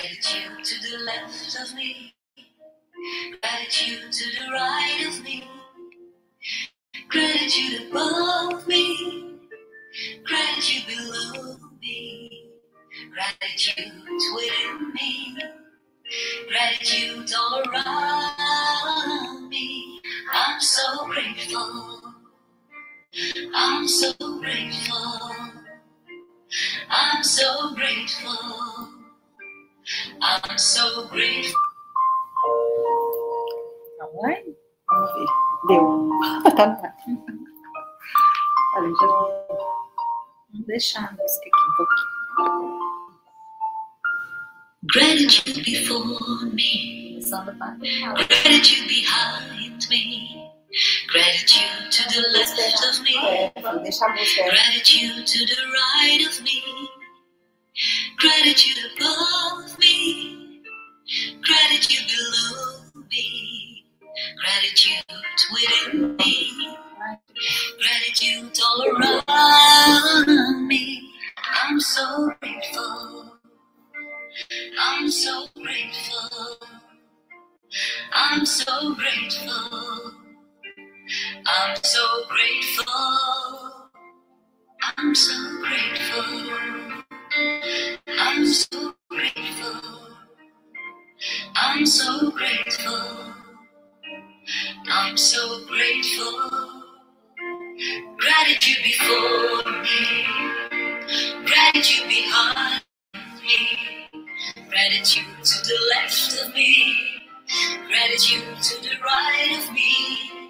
Gratitude to the left of me. Gratitude to the right of me. Gratitude above me. Gratitude below me. Gratitude within me. Gratitude all around me. I'm so grateful. I'm so grateful. I'm so grateful. I'm so grateful. Vai? Vamos ver. Deu. tá no ar. Olha, já vamos deixar a música aqui um pouquinho. Gratitude before me. Começando a parte. Gratitude behind me. Gratitude to the left of me. É, vamos deixar a. Gratitude to the right of me. Gratitude above. Gratitude below me. Gratitude within me. Gratitude all around me. I'm so grateful. I'm so grateful. I'm so grateful. I'm so grateful. I'm so grateful. I'm so grateful. I'm so grateful. I'm so grateful. Gratitude before me. Gratitude behind me. Gratitude to the left of me. Gratitude to the right of me.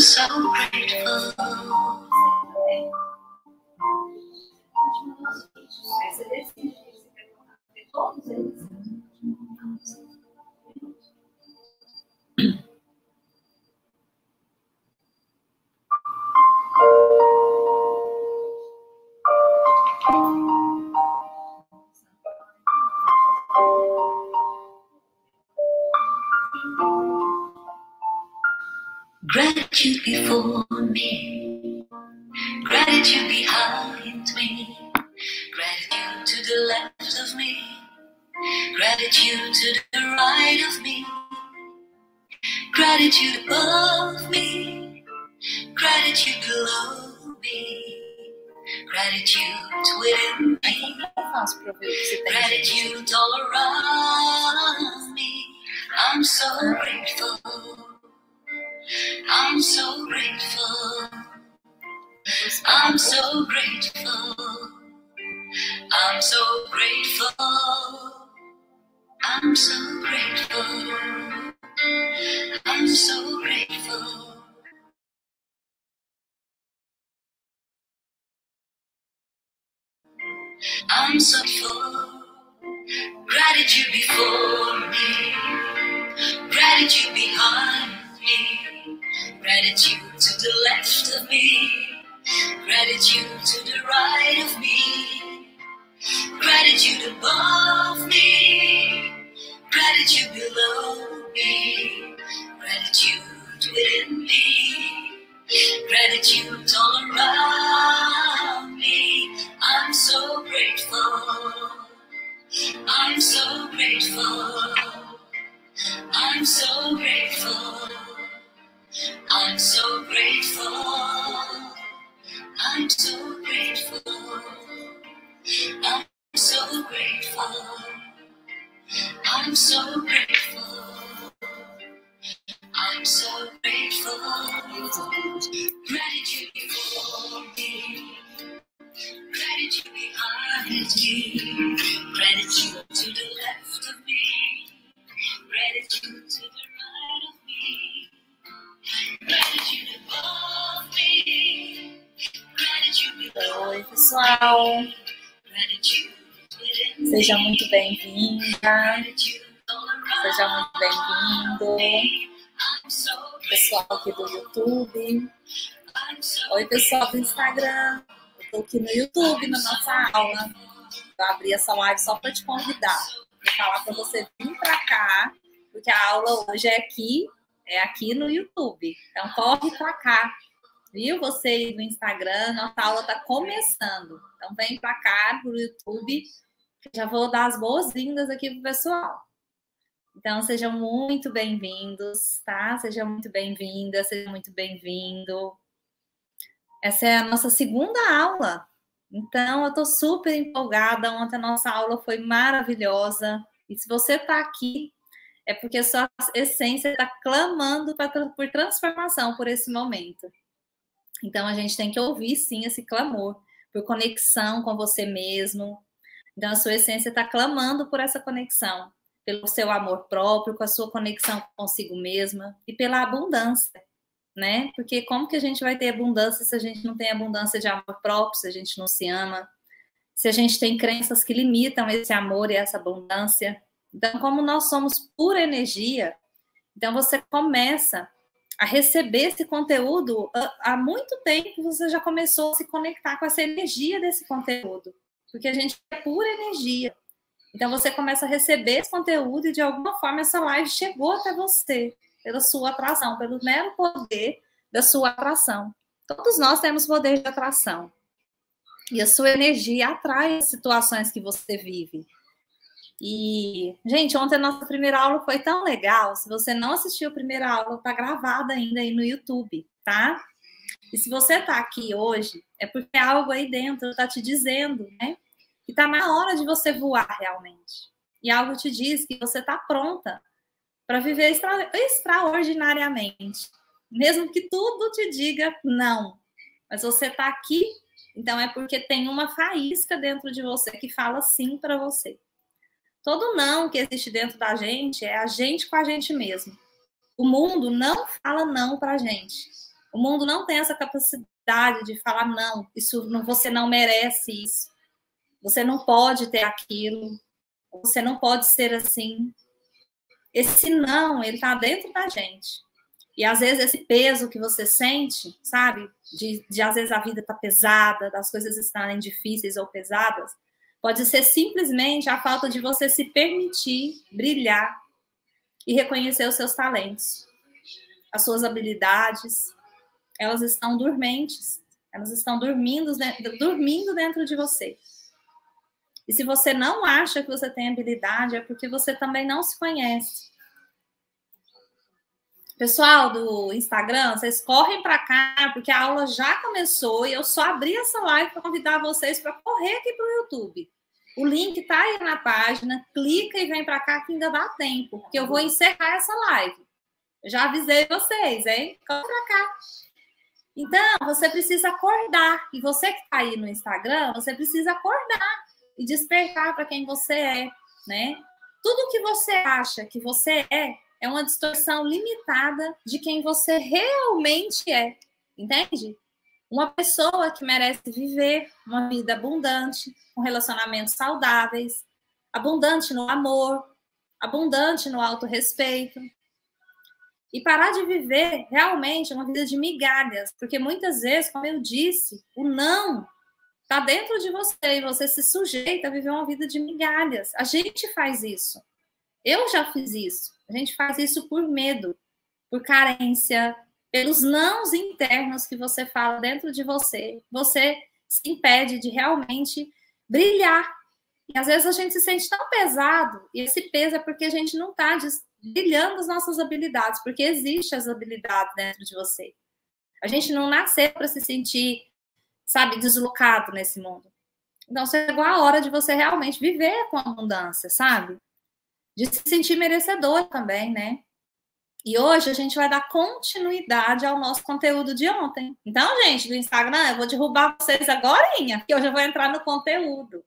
So grateful. Aqui do YouTube. Oi, pessoal do Instagram. Tô aqui no YouTube, na nossa aula. Eu abri essa live só para te convidar. Vou falar para você vir para cá, porque a aula hoje é aqui, é aqui no YouTube. Então corre para cá. Viu? Você aí no Instagram, nossa aula está começando. Então vem para cá pro YouTube. que Já vou dar as boas-vindas aqui pro pessoal. Então sejam muito bem-vindos, tá? Seja muito bem-vinda, seja muito bem-vindo. Essa é a nossa segunda aula. Então, eu estou super empolgada. Ontem a nossa aula foi maravilhosa. E se você está aqui, é porque a sua essência está clamando pra, por transformação por esse momento. Então, a gente tem que ouvir, sim, esse clamor por conexão com você mesmo. Então, a sua essência está clamando por essa conexão, pelo seu amor próprio, com a sua conexão consigo mesma e pela abundância né? Porque como que a gente vai ter abundância se a gente não tem abundância de amor próprio, se a gente não se ama, se a gente tem crenças que limitam esse amor e essa abundância? Então, como nós somos pura energia, então você começa a receber esse conteúdo há muito tempo, você já começou a se conectar com essa energia desse conteúdo, porque a gente é pura energia. Então você começa a receber esse conteúdo e de alguma forma essa live chegou até você pela sua atração, pelo mero poder da sua atração. Todos nós temos poder de atração. E a sua energia atrai as situações que você vive. E, gente, ontem a nossa primeira aula foi tão legal. Se você não assistiu a primeira aula, tá gravada ainda aí no YouTube, tá? E se você tá aqui hoje, é porque algo aí dentro tá te dizendo, né? Que tá na hora de você voar realmente. E algo te diz que você tá pronta para viver extra, extraordinariamente. Mesmo que tudo te diga não. Mas você está aqui, então é porque tem uma faísca dentro de você que fala sim para você. Todo não que existe dentro da gente é a gente com a gente mesmo. O mundo não fala não para a gente. O mundo não tem essa capacidade de falar não. Isso você não merece isso. Você não pode ter aquilo. Você não pode ser assim esse não, ele tá dentro da gente. E às vezes esse peso que você sente, sabe? De, de às vezes a vida tá pesada, das coisas estarem difíceis ou pesadas, pode ser simplesmente a falta de você se permitir brilhar e reconhecer os seus talentos, as suas habilidades. Elas estão dormentes, elas estão dormindo, dormindo dentro de você. E se você não acha que você tem habilidade, é porque você também não se conhece. Pessoal do Instagram, vocês correm para cá, porque a aula já começou e eu só abri essa live para convidar vocês para correr aqui para o YouTube. O link está aí na página, clica e vem para cá que ainda dá tempo, porque eu vou encerrar essa live. Já avisei vocês, hein? Corre para cá. Então, você precisa acordar. E você que está aí no Instagram, você precisa acordar e despertar para quem você é, né? Tudo que você acha que você é é uma distorção limitada de quem você realmente é, entende? Uma pessoa que merece viver uma vida abundante, com relacionamentos saudáveis, abundante no amor, abundante no autorrespeito. E parar de viver realmente uma vida de migalhas, porque muitas vezes, como eu disse, o não está dentro de você e você se sujeita a viver uma vida de migalhas. A gente faz isso. Eu já fiz isso. A gente faz isso por medo, por carência, pelos nãos internos que você fala dentro de você, você se impede de realmente brilhar. E às vezes a gente se sente tão pesado, e esse peso é porque a gente não está brilhando as nossas habilidades, porque existem as habilidades dentro de você. A gente não nasceu para se sentir, sabe, deslocado nesse mundo. Então chegou a hora de você realmente viver com abundância, sabe? De se sentir merecedor também, né? E hoje a gente vai dar continuidade ao nosso conteúdo de ontem. Então, gente, do Instagram, eu vou derrubar vocês agora, porque eu já vou entrar no conteúdo.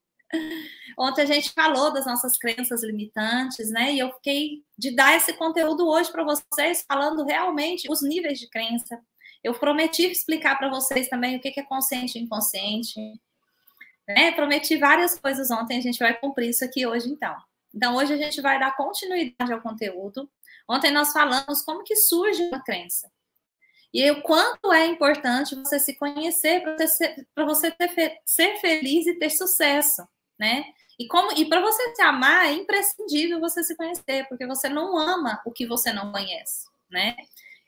Ontem a gente falou das nossas crenças limitantes, né? E eu fiquei de dar esse conteúdo hoje para vocês, falando realmente os níveis de crença. Eu prometi explicar para vocês também o que é consciente e inconsciente. Né? Prometi várias coisas ontem, a gente vai cumprir isso aqui hoje, então. Então, hoje a gente vai dar continuidade ao conteúdo. Ontem nós falamos como que surge uma crença. E o quanto é importante você se conhecer para você, ter, ser feliz e ter sucesso, né? E como e para você se amar é imprescindível você se conhecer, porque você não ama o que você não conhece, né?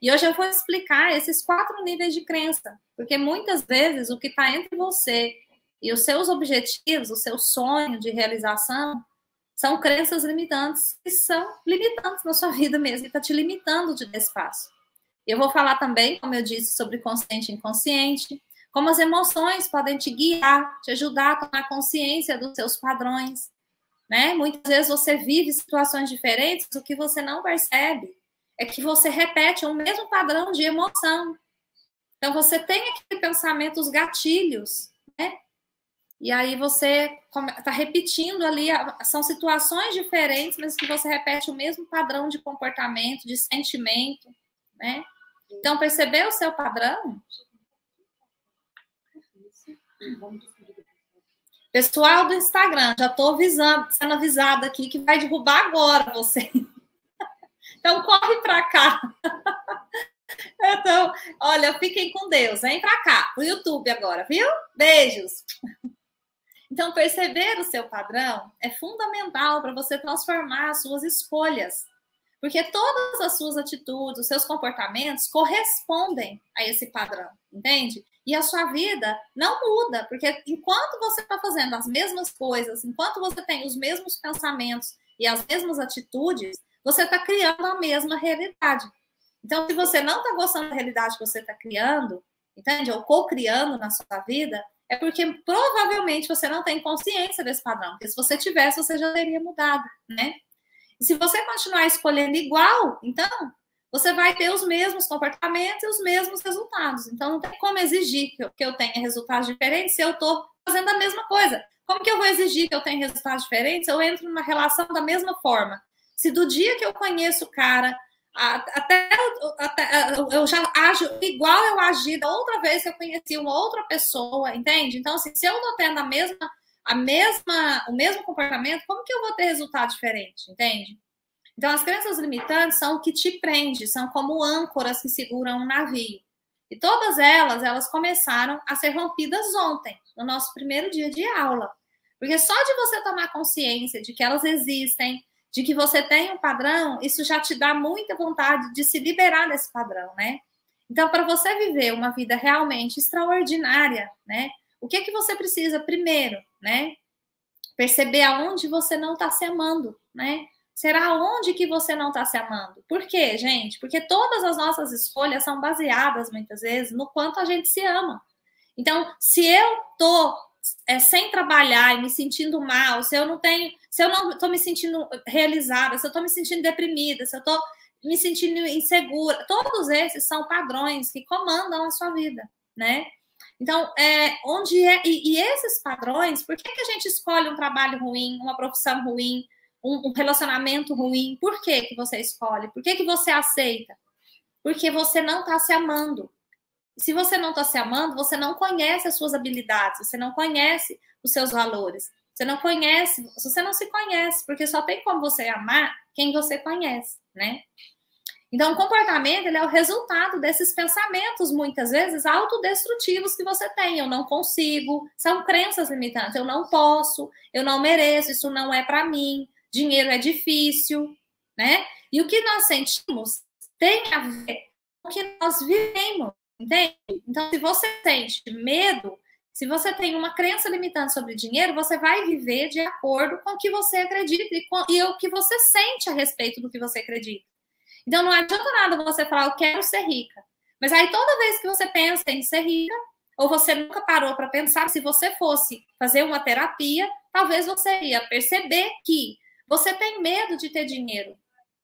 E hoje eu vou explicar esses quatro níveis de crença, porque muitas vezes o que está entre você e os seus objetivos, o seu sonho de realização, são crenças limitantes que são limitantes na sua vida mesmo, e está te limitando de espaço. Eu vou falar também, como eu disse, sobre consciente e inconsciente, como as emoções podem te guiar, te ajudar a tomar consciência dos seus padrões. Né? Muitas vezes você vive situações diferentes, o que você não percebe é que você repete o mesmo padrão de emoção. Então você tem aquele pensamento, os gatilhos, né? E aí você está repetindo ali, são situações diferentes, mas que você repete o mesmo padrão de comportamento, de sentimento, né? Então, perceber o seu padrão. Pessoal do Instagram, já estou sendo avisada aqui que vai derrubar agora você. Então, corre para cá. Então, olha, fiquem com Deus. Vem para cá, o YouTube agora, viu? Beijos. Então, perceber o seu padrão é fundamental para você transformar as suas escolhas. Porque todas as suas atitudes, os seus comportamentos correspondem a esse padrão, entende? E a sua vida não muda, porque enquanto você está fazendo as mesmas coisas, enquanto você tem os mesmos pensamentos e as mesmas atitudes, você está criando a mesma realidade. Então, se você não está gostando da realidade que você está criando, entende? Ou co-criando na sua vida, é porque provavelmente você não tem consciência desse padrão. Porque se você tivesse, você já teria mudado, né? E se você continuar escolhendo igual, então você vai ter os mesmos comportamentos e os mesmos resultados. Então não tem como exigir que eu, que eu tenha resultados diferentes se eu estou fazendo a mesma coisa. Como que eu vou exigir que eu tenha resultados diferentes eu entro numa relação da mesma forma? Se do dia que eu conheço o cara até, até, eu já ajo igual eu agi da outra vez que eu conheci uma outra pessoa, entende? Então, assim, se eu não tendo a mesma, a mesma, o mesmo comportamento, como que eu vou ter resultado diferente, entende? Então, as crenças limitantes são o que te prende, são como âncoras que seguram um navio. E todas elas, elas começaram a ser rompidas ontem, no nosso primeiro dia de aula. Porque só de você tomar consciência de que elas existem, de que você tem um padrão, isso já te dá muita vontade de se liberar desse padrão, né? Então, para você viver uma vida realmente extraordinária, né? O que é que você precisa primeiro, né? Perceber aonde você não está se amando, né? Será onde que você não está se amando? Por quê, gente? Porque todas as nossas escolhas são baseadas, muitas vezes, no quanto a gente se ama. Então, se eu tô é, sem trabalhar e me sentindo mal, se eu não tenho, se eu não estou me sentindo realizada, se eu estou me sentindo deprimida, se eu estou me sentindo insegura, todos esses são padrões que comandam a sua vida, né? Então, é, onde é e, e esses padrões, por que, que a gente escolhe um trabalho ruim, uma profissão ruim, um, um relacionamento ruim? Por que que você escolhe? Por que que você aceita? Porque você não está se amando. Se você não está se amando, você não conhece as suas habilidades, você não conhece os seus valores. Você não conhece, você não se conhece, porque só tem como você amar quem você conhece, né? Então, o comportamento ele é o resultado desses pensamentos, muitas vezes, autodestrutivos que você tem. Eu não consigo, são crenças limitantes. Eu não posso, eu não mereço, isso não é para mim, dinheiro é difícil, né? E o que nós sentimos tem a ver com o que nós vivemos, entende? Então, se você sente medo, se você tem uma crença limitante sobre dinheiro, você vai viver de acordo com o que você acredita e, com, e o que você sente a respeito do que você acredita. Então não adianta nada você falar, eu quero ser rica. Mas aí toda vez que você pensa em ser rica, ou você nunca parou para pensar, se você fosse fazer uma terapia, talvez você ia perceber que você tem medo de ter dinheiro.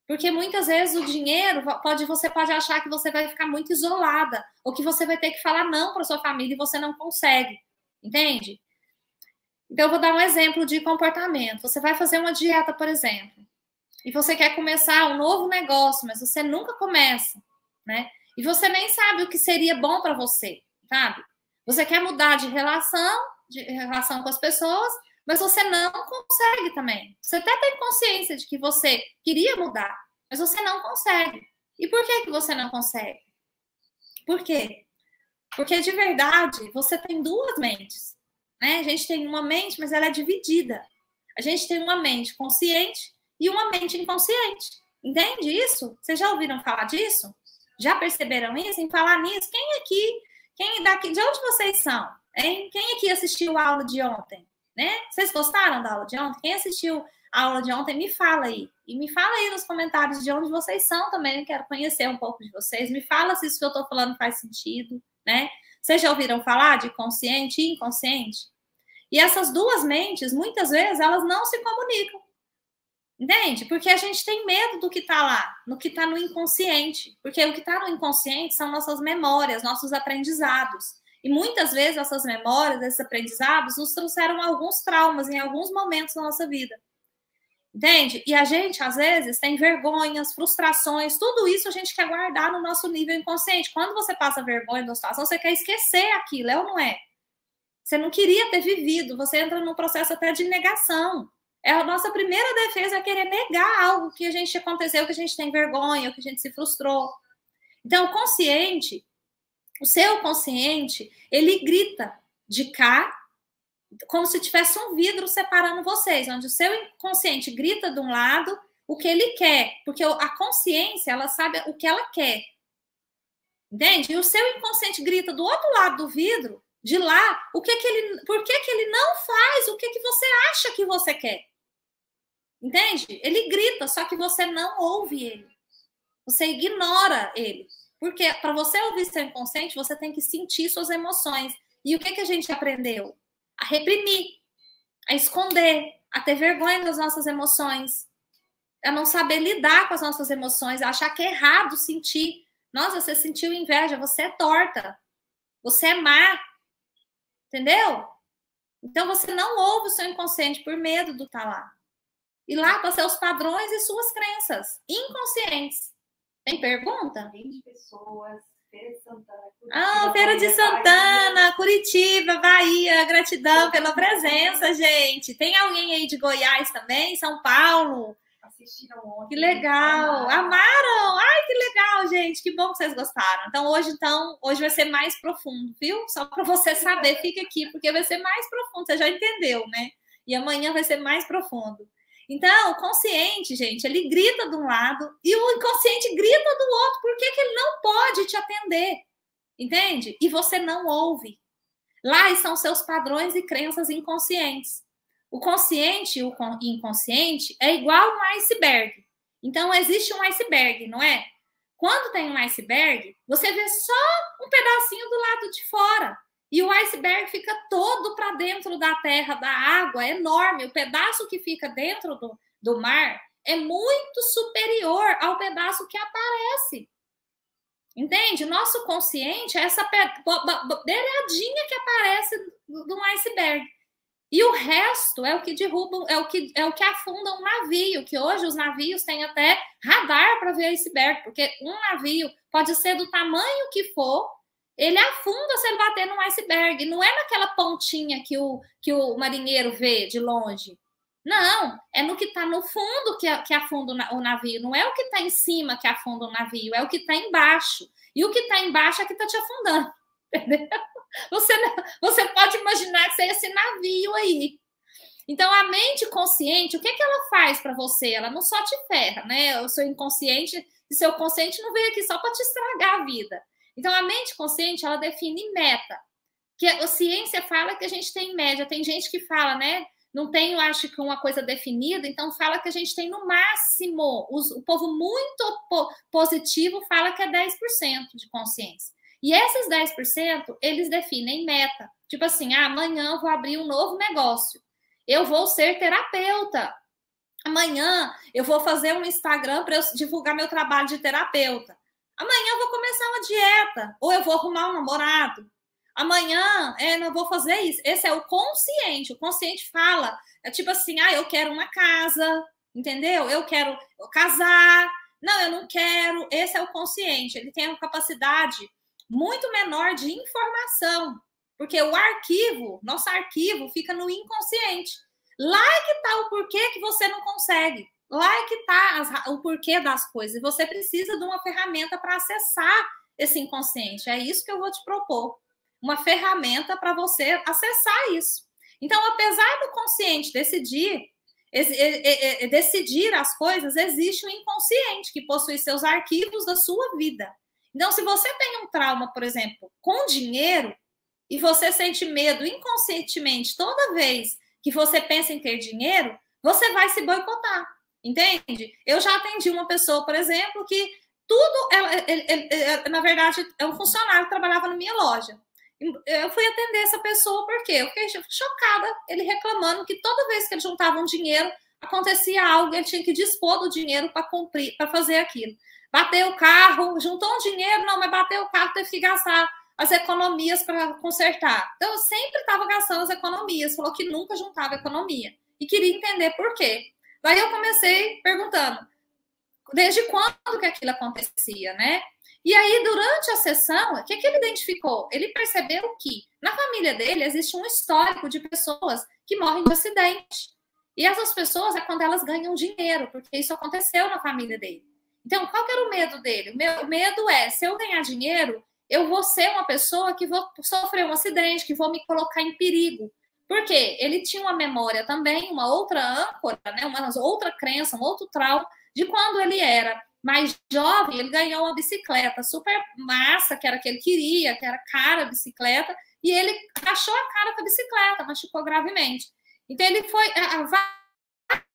Porque muitas vezes o dinheiro pode você pode achar que você vai ficar muito isolada, ou que você vai ter que falar não para sua família e você não consegue. Entende? Então eu vou dar um exemplo de comportamento. Você vai fazer uma dieta, por exemplo e você quer começar um novo negócio, mas você nunca começa, né? E você nem sabe o que seria bom para você, sabe? Você quer mudar de relação, de relação com as pessoas, mas você não consegue também. Você até tem consciência de que você queria mudar, mas você não consegue. E por que que você não consegue? Por quê? Porque de verdade você tem duas mentes, né? A gente tem uma mente, mas ela é dividida. A gente tem uma mente consciente e uma mente inconsciente. Entende isso? Vocês já ouviram falar disso? Já perceberam isso? Em falar nisso? Quem aqui, quem daqui, de onde vocês são? Hein? Quem aqui assistiu a aula de ontem? Né? Vocês gostaram da aula de ontem? Quem assistiu a aula de ontem, me fala aí. E me fala aí nos comentários de onde vocês são também. Eu quero conhecer um pouco de vocês. Me fala se isso que eu estou falando faz sentido, né? Vocês já ouviram falar de consciente e inconsciente? E essas duas mentes, muitas vezes, elas não se comunicam. Entende? Porque a gente tem medo do que está lá, no que está no inconsciente. Porque o que está no inconsciente são nossas memórias, nossos aprendizados. E muitas vezes essas memórias, esses aprendizados, nos trouxeram alguns traumas em alguns momentos da nossa vida. Entende? E a gente, às vezes, tem vergonhas, frustrações, tudo isso a gente quer guardar no nosso nível inconsciente. Quando você passa vergonha da situação, você quer esquecer aquilo, é ou não é? Você não queria ter vivido, você entra num processo até de negação. É a nossa primeira defesa é querer negar algo que a gente aconteceu, que a gente tem vergonha, que a gente se frustrou. Então, o consciente, o seu consciente, ele grita de cá, como se tivesse um vidro separando vocês, onde o seu inconsciente grita de um lado o que ele quer, porque a consciência, ela sabe o que ela quer. Entende? E o seu inconsciente grita do outro lado do vidro, de lá, o que que ele, por que que ele não faz o que que você acha que você quer? Entende? Ele grita, só que você não ouve ele. Você ignora ele. Porque para você ouvir seu inconsciente, você tem que sentir suas emoções. E o que, que a gente aprendeu? A reprimir, a esconder, a ter vergonha das nossas emoções, a não saber lidar com as nossas emoções, a achar que é errado sentir. Nossa, você sentiu inveja, você é torta, você é má. Entendeu? Então você não ouve o seu inconsciente por medo do estar tá lá. E lá para seus padrões e suas crenças inconscientes. Tem pergunta? 20 pessoas. Feira de Santana. Curitiba, ah, Feira de Santana, Curitiba, Bahia. Gratidão pela presença, gente. Tem alguém aí de Goiás também? São Paulo? Assistiram ontem. Que legal. Amaram. Ai, que legal, gente. Que bom que vocês gostaram. Então, hoje, então, hoje vai ser mais profundo, viu? Só para você saber, fica aqui, porque vai ser mais profundo. Você já entendeu, né? E amanhã vai ser mais profundo. Então, o consciente, gente, ele grita de um lado e o inconsciente grita do outro. Por que, que ele não pode te atender? Entende? E você não ouve. Lá estão seus padrões e crenças inconscientes. O consciente e o inconsciente é igual um iceberg. Então, existe um iceberg, não é? Quando tem um iceberg, você vê só um pedacinho do lado de fora. E o iceberg fica todo para dentro da terra, da água, é enorme. O pedaço que fica dentro do, do mar é muito superior ao pedaço que aparece. Entende? Nosso consciente é essa beiradinha que aparece do iceberg. E o resto é o que derruba, é o que, é o que afunda um navio, que hoje os navios têm até radar para ver iceberg, porque um navio pode ser do tamanho que for, ele afunda se ele bater num iceberg. Não é naquela pontinha que o, que o marinheiro vê de longe. Não, é no que está no fundo que, que afunda o navio. Não é o que está em cima que afunda o navio, é o que está embaixo. E o que está embaixo é que está te afundando. Entendeu? Você, você pode imaginar que é esse navio aí. Então, a mente consciente, o que, que ela faz para você? Ela não só te ferra, né? O seu inconsciente, e seu consciente não veio aqui só para te estragar a vida. Então, a mente consciente, ela define meta. Que a ciência fala que a gente tem média. Tem gente que fala, né? Não tenho, acho que, uma coisa definida, então fala que a gente tem no máximo. Os, o povo muito po positivo fala que é 10% de consciência. E esses 10%, eles definem meta. Tipo assim, ah, amanhã eu vou abrir um novo negócio. Eu vou ser terapeuta. Amanhã eu vou fazer um Instagram para eu divulgar meu trabalho de terapeuta. Amanhã eu vou começar uma dieta, ou eu vou arrumar um namorado. Amanhã é, eu vou fazer isso. Esse é o consciente. O consciente fala, é tipo assim, ah, eu quero uma casa, entendeu? Eu quero casar. Não, eu não quero. Esse é o consciente. Ele tem uma capacidade muito menor de informação, porque o arquivo, nosso arquivo, fica no inconsciente. Lá é que está o porquê que você não consegue. Lá é que está o porquê das coisas. E você precisa de uma ferramenta para acessar esse inconsciente. É isso que eu vou te propor. Uma ferramenta para você acessar isso. Então, apesar do consciente decidir, decidir as coisas, existe o inconsciente que possui seus arquivos da sua vida. Então, se você tem um trauma, por exemplo, com dinheiro, e você sente medo inconscientemente toda vez que você pensa em ter dinheiro, você vai se boicotar. Entende? Eu já atendi uma pessoa, por exemplo, que tudo, ela, ele, ele, ele, na verdade, é um funcionário que trabalhava na minha loja. Eu fui atender essa pessoa porque eu fiquei chocada, ele reclamando que toda vez que ele juntava um dinheiro, acontecia algo, ele tinha que dispor do dinheiro para cumprir, para fazer aquilo. Bateu o carro, juntou um dinheiro, não, mas bateu o carro, teve que gastar as economias para consertar. Então, eu sempre estava gastando as economias, falou que nunca juntava economia. E queria entender por quê. Daí eu comecei perguntando, desde quando que aquilo acontecia, né? E aí, durante a sessão, o que, que ele identificou? Ele percebeu que na família dele existe um histórico de pessoas que morrem de acidente. E essas pessoas é quando elas ganham dinheiro, porque isso aconteceu na família dele. Então, qual que era o medo dele? O, meu, medo é, se eu ganhar dinheiro, eu vou ser uma pessoa que vou sofrer um acidente, que vou me colocar em perigo. Porque ele tinha uma memória também, uma outra âncora, né, uma outra crença, um outro trauma de quando ele era mais jovem, ele ganhou uma bicicleta super massa, que era que ele queria, que era cara a bicicleta, e ele rachou a cara com a bicicleta, machucou gravemente. Então ele foi a, vários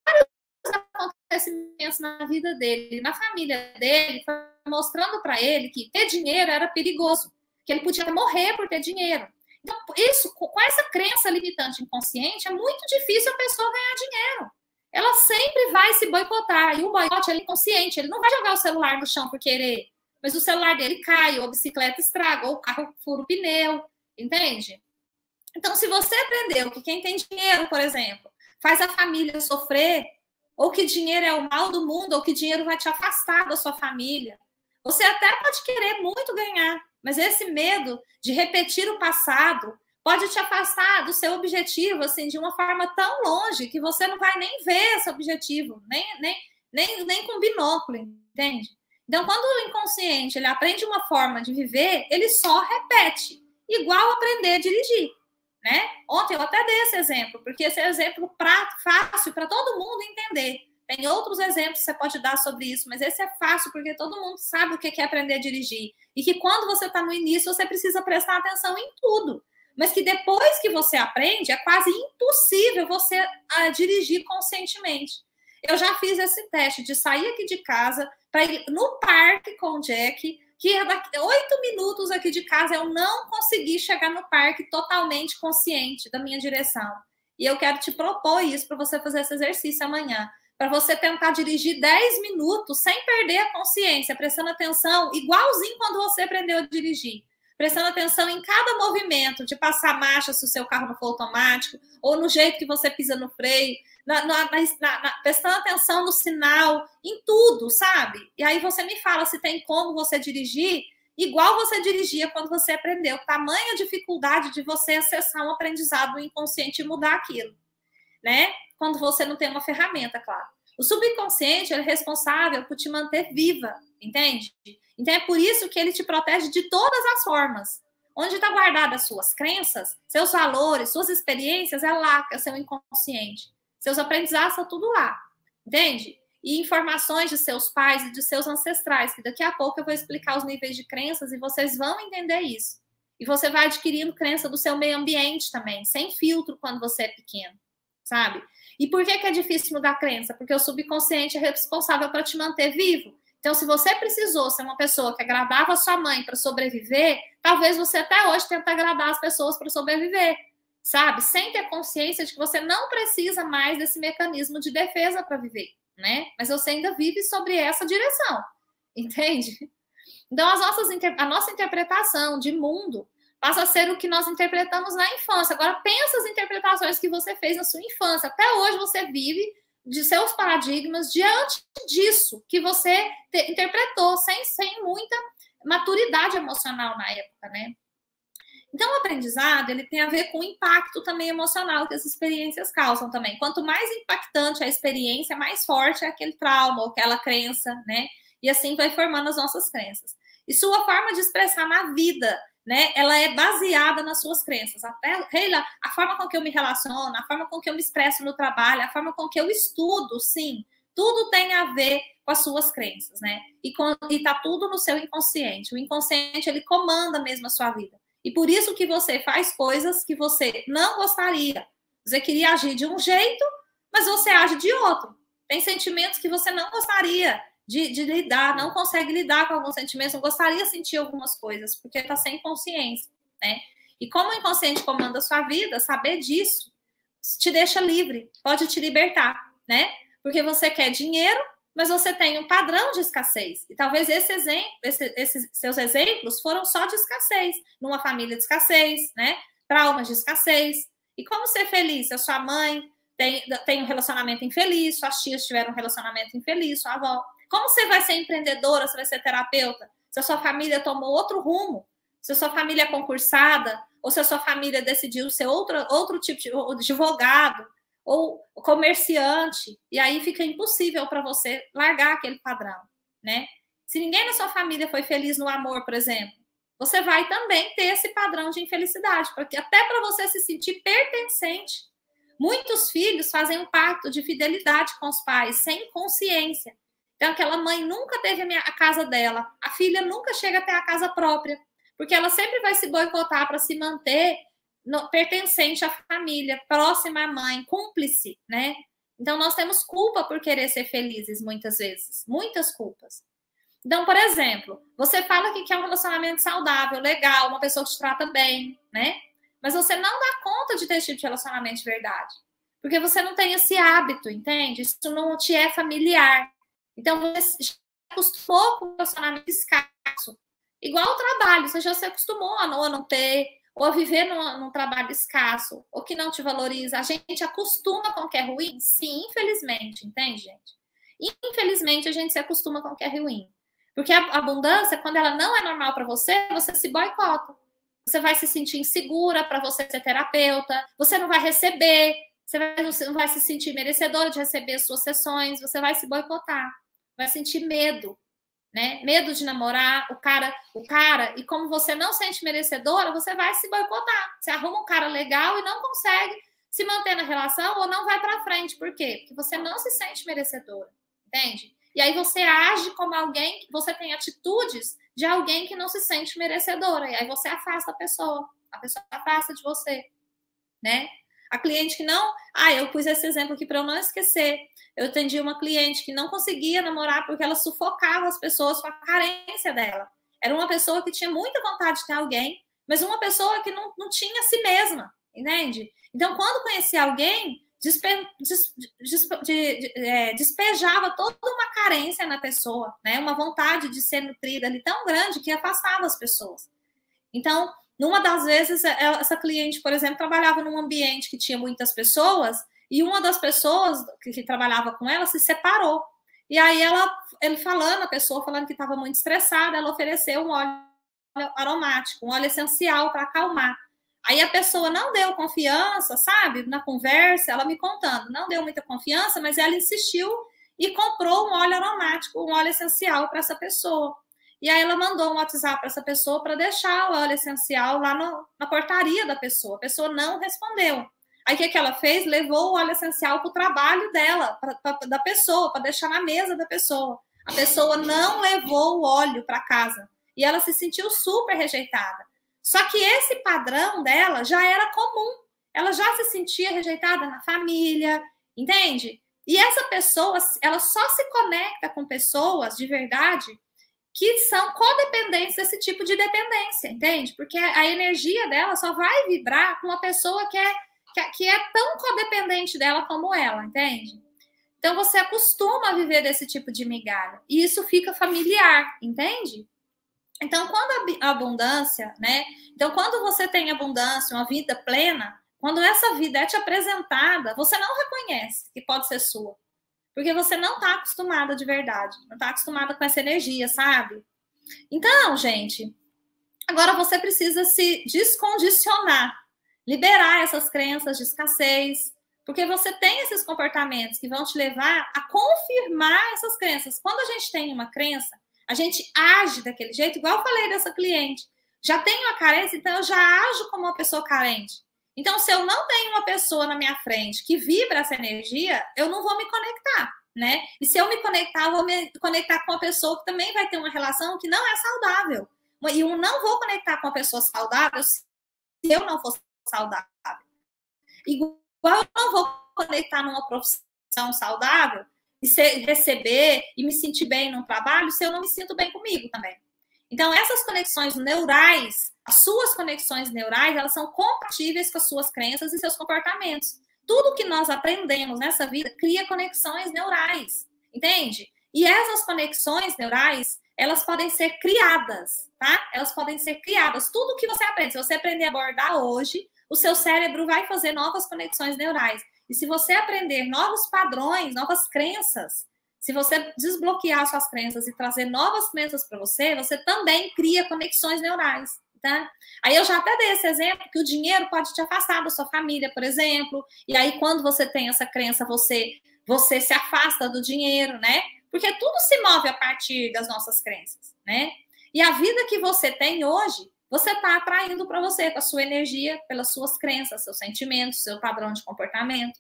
acontecimentos na vida dele, na família dele, mostrando para ele que ter dinheiro era perigoso, que ele podia morrer por ter dinheiro. Então, isso, com essa crença limitante inconsciente, é muito difícil a pessoa ganhar dinheiro. Ela sempre vai se boicotar. E o boicote é inconsciente. Ele não vai jogar o celular no chão por querer. Mas o celular dele cai, ou a bicicleta estraga, ou o carro fura o pneu. Entende? Então, se você aprendeu que quem tem dinheiro, por exemplo, faz a família sofrer, ou que dinheiro é o mal do mundo, ou que dinheiro vai te afastar da sua família, você até pode querer muito ganhar, mas esse medo de repetir o passado pode te afastar do seu objetivo, assim, de uma forma tão longe que você não vai nem ver esse objetivo, nem, nem, nem, nem com binóculo, entende? Então, quando o inconsciente ele aprende uma forma de viver, ele só repete, igual aprender a dirigir, né? Ontem eu até dei esse exemplo, porque esse é exemplo pra, fácil para todo mundo entender. Tem outros exemplos que você pode dar sobre isso, mas esse é fácil porque todo mundo sabe o que é aprender a dirigir. E que quando você está no início, você precisa prestar atenção em tudo. Mas que depois que você aprende, é quase impossível você uh, dirigir conscientemente. Eu já fiz esse teste de sair aqui de casa para ir no parque com o Jack, que é daqui oito minutos aqui de casa, eu não consegui chegar no parque totalmente consciente da minha direção. E eu quero te propor isso para você fazer esse exercício amanhã para você tentar dirigir 10 minutos sem perder a consciência, prestando atenção, igualzinho quando você aprendeu a dirigir. Prestando atenção em cada movimento, de passar marcha se o seu carro não for automático, ou no jeito que você pisa no freio, na, na, na, prestando atenção no sinal, em tudo, sabe? E aí você me fala se tem como você dirigir igual você dirigia quando você aprendeu. Tamanha dificuldade de você acessar um aprendizado inconsciente e mudar aquilo, né? Quando você não tem uma ferramenta, claro. O subconsciente é responsável por te manter viva, entende? Então é por isso que ele te protege de todas as formas. Onde está guardada as suas crenças, seus valores, suas experiências, é lá, é seu inconsciente. Seus aprendizados estão tudo lá, entende? E informações de seus pais e de seus ancestrais, que daqui a pouco eu vou explicar os níveis de crenças e vocês vão entender isso. E você vai adquirindo crença do seu meio ambiente também, sem filtro quando você é pequeno, sabe? E por que, que é difícil mudar a crença? Porque o subconsciente é responsável para te manter vivo. Então, se você precisou ser uma pessoa que agradava a sua mãe para sobreviver, talvez você até hoje tente agradar as pessoas para sobreviver, sabe? Sem ter consciência de que você não precisa mais desse mecanismo de defesa para viver, né? Mas você ainda vive sobre essa direção, entende? Então, as nossas, a nossa interpretação de mundo passa a ser o que nós interpretamos na infância. Agora, pensa as interpretações que você fez na sua infância. Até hoje você vive de seus paradigmas diante disso que você te, interpretou sem, sem muita maturidade emocional na época, né? Então, o aprendizado ele tem a ver com o impacto também emocional que as experiências causam também. Quanto mais impactante a experiência, mais forte é aquele trauma ou aquela crença, né? E assim vai formando as nossas crenças. E sua forma de expressar na vida né, ela é baseada nas suas crenças. Até, Leila, a forma com que eu me relaciono, a forma com que eu me expresso no trabalho, a forma com que eu estudo, sim, tudo tem a ver com as suas crenças, né? E, com, e tá tudo no seu inconsciente. O inconsciente, ele comanda mesmo a sua vida. E por isso que você faz coisas que você não gostaria. Você queria agir de um jeito, mas você age de outro. Tem sentimentos que você não gostaria de, de, lidar, não consegue lidar com alguns sentimentos, não gostaria de sentir algumas coisas, porque está sem consciência, né? E como o inconsciente comanda a sua vida, saber disso te deixa livre, pode te libertar, né? Porque você quer dinheiro, mas você tem um padrão de escassez. E talvez esse exemplo, esse, esses seus exemplos foram só de escassez, numa família de escassez, né? Traumas de escassez. E como ser feliz? A sua mãe tem, tem um relacionamento infeliz, suas tias tiveram um relacionamento infeliz, sua avó. Como você vai ser empreendedora, você vai ser terapeuta? Se a sua família tomou outro rumo, se a sua família é concursada, ou se a sua família decidiu ser outro, outro tipo de advogado ou comerciante, e aí fica impossível para você largar aquele padrão, né? Se ninguém na sua família foi feliz no amor, por exemplo, você vai também ter esse padrão de infelicidade, porque até para você se sentir pertencente. Muitos filhos fazem um pacto de fidelidade com os pais sem consciência. Então, aquela mãe nunca teve a, minha, a casa dela, a filha nunca chega até a casa própria, porque ela sempre vai se boicotar para se manter no, pertencente à família, próxima à mãe, cúmplice, né? Então, nós temos culpa por querer ser felizes muitas vezes, muitas culpas. Então, por exemplo, você fala que quer um relacionamento saudável, legal, uma pessoa que te trata bem, né? Mas você não dá conta de ter esse tipo de relacionamento de verdade. Porque você não tem esse hábito, entende? Isso não te é familiar. Então, você já se acostumou com o relacionamento escasso. Igual o trabalho, você já se acostumou a não, a não ter, ou a viver num, num, trabalho escasso, ou que não te valoriza. A gente acostuma com o que é ruim? Sim, infelizmente, entende, gente? Infelizmente, a gente se acostuma com o que é ruim. Porque a abundância, quando ela não é normal para você, você se boicota. Você vai se sentir insegura para você ser terapeuta, você não vai receber, você, vai, você não vai se sentir merecedora de receber as suas sessões, você vai se boicotar vai sentir medo, né? Medo de namorar o cara, o cara, e como você não sente merecedora, você vai se boicotar. Você arruma um cara legal e não consegue se manter na relação ou não vai para frente. Por quê? Porque você não se sente merecedora, entende? E aí você age como alguém, você tem atitudes de alguém que não se sente merecedora. E aí você afasta a pessoa, a pessoa afasta de você, né? A cliente que não. Ah, eu pus esse exemplo aqui para eu não esquecer. Eu atendi uma cliente que não conseguia namorar porque ela sufocava as pessoas com a carência dela. Era uma pessoa que tinha muita vontade de ter alguém, mas uma pessoa que não, não tinha si mesma, entende? Então, quando conhecia alguém, despe, des, des, de, de, é, despejava toda uma carência na pessoa, né? Uma vontade de ser nutrida ali tão grande que afastava as pessoas. Então, numa das vezes, é, essa cliente, por exemplo, trabalhava num ambiente que tinha muitas pessoas e uma das pessoas que, que trabalhava com ela se separou. E aí ela, ele falando, a pessoa falando que estava muito estressada, ela ofereceu um óleo aromático, um óleo essencial para acalmar. Aí a pessoa não deu confiança, sabe? Na conversa, ela me contando, não deu muita confiança, mas ela insistiu e comprou um óleo aromático, um óleo essencial para essa pessoa. E aí ela mandou um WhatsApp para essa pessoa para deixar o óleo essencial lá no, na portaria da pessoa. A pessoa não respondeu. Aí o que, que ela fez? Levou o óleo essencial para o trabalho dela, pra, pra, da pessoa, para deixar na mesa da pessoa. A pessoa não levou o óleo para casa. E ela se sentiu super rejeitada. Só que esse padrão dela já era comum. Ela já se sentia rejeitada na família, entende? E essa pessoa, ela só se conecta com pessoas de verdade que são codependentes desse tipo de dependência, entende? Porque a energia dela só vai vibrar com uma pessoa que é, que é tão codependente dela como ela, entende? Então você acostuma a viver desse tipo de migalha e isso fica familiar, entende? Então, quando a abundância, né? Então, quando você tem abundância, uma vida plena, quando essa vida é te apresentada, você não reconhece que pode ser sua. Porque você não está acostumada de verdade, não está acostumada com essa energia, sabe? Então, gente, agora você precisa se descondicionar, liberar essas crenças de escassez, porque você tem esses comportamentos que vão te levar a confirmar essas crenças. Quando a gente tem uma crença, a gente age daquele jeito, igual eu falei dessa cliente. Já tenho a carência, então eu já ajo como uma pessoa carente. Então, se eu não tenho uma pessoa na minha frente que vibra essa energia, eu não vou me conectar, né? E se eu me conectar, eu vou me conectar com uma pessoa que também vai ter uma relação que não é saudável. E eu não vou conectar com uma pessoa saudável se eu não for saudável. Igual eu não vou conectar numa profissão saudável e receber e me sentir bem no trabalho se eu não me sinto bem comigo também. Então, essas conexões neurais, as suas conexões neurais, elas são compatíveis com as suas crenças e seus comportamentos. Tudo que nós aprendemos nessa vida cria conexões neurais, entende? E essas conexões neurais, elas podem ser criadas, tá? Elas podem ser criadas. Tudo que você aprende, se você aprender a abordar hoje, o seu cérebro vai fazer novas conexões neurais. E se você aprender novos padrões, novas crenças, se você desbloquear suas crenças e trazer novas crenças para você, você também cria conexões neurais. Tá? Aí eu já até dei esse exemplo que o dinheiro pode te afastar da sua família, por exemplo. E aí, quando você tem essa crença, você, você se afasta do dinheiro, né? Porque tudo se move a partir das nossas crenças, né? E a vida que você tem hoje, você está atraindo para você com a sua energia, pelas suas crenças, seus sentimentos, seu padrão de comportamento.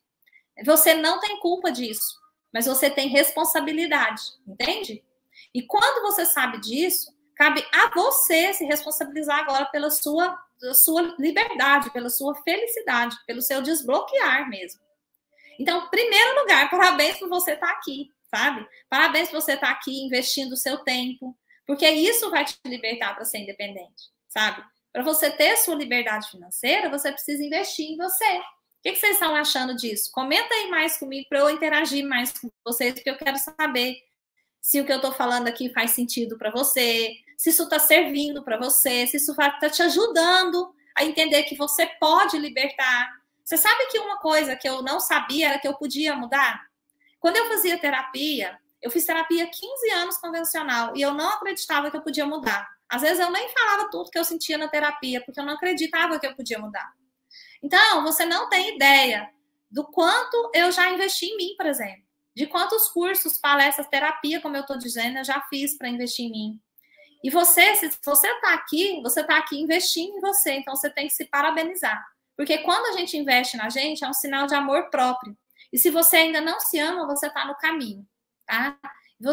Você não tem culpa disso, mas você tem responsabilidade, entende? E quando você sabe disso, cabe a você se responsabilizar agora pela sua, sua liberdade, pela sua felicidade, pelo seu desbloquear mesmo. Então, primeiro lugar, parabéns por você estar tá aqui, sabe? Parabéns por você estar tá aqui investindo o seu tempo, porque isso vai te libertar para ser independente sabe? Para você ter sua liberdade financeira, você precisa investir em você. Que, que vocês estão achando disso? Comenta aí mais comigo para eu interagir mais com vocês, porque eu quero saber se o que eu estou falando aqui faz sentido para você, se isso está servindo para você, se isso está te ajudando a entender que você pode libertar. Você sabe que uma coisa que eu não sabia era que eu podia mudar? Quando eu fazia terapia, eu fiz terapia 15 anos convencional e eu não acreditava que eu podia mudar. Às vezes eu nem falava tudo que eu sentia na terapia, porque eu não acreditava que eu podia mudar. Então, você não tem ideia do quanto eu já investi em mim, por exemplo. De quantos cursos, palestras, terapia, como eu estou dizendo, eu já fiz para investir em mim. E você, se você está aqui, você está aqui investindo em você, então você tem que se parabenizar. Porque quando a gente investe na gente, é um sinal de amor próprio. E se você ainda não se ama, você está no caminho, tá?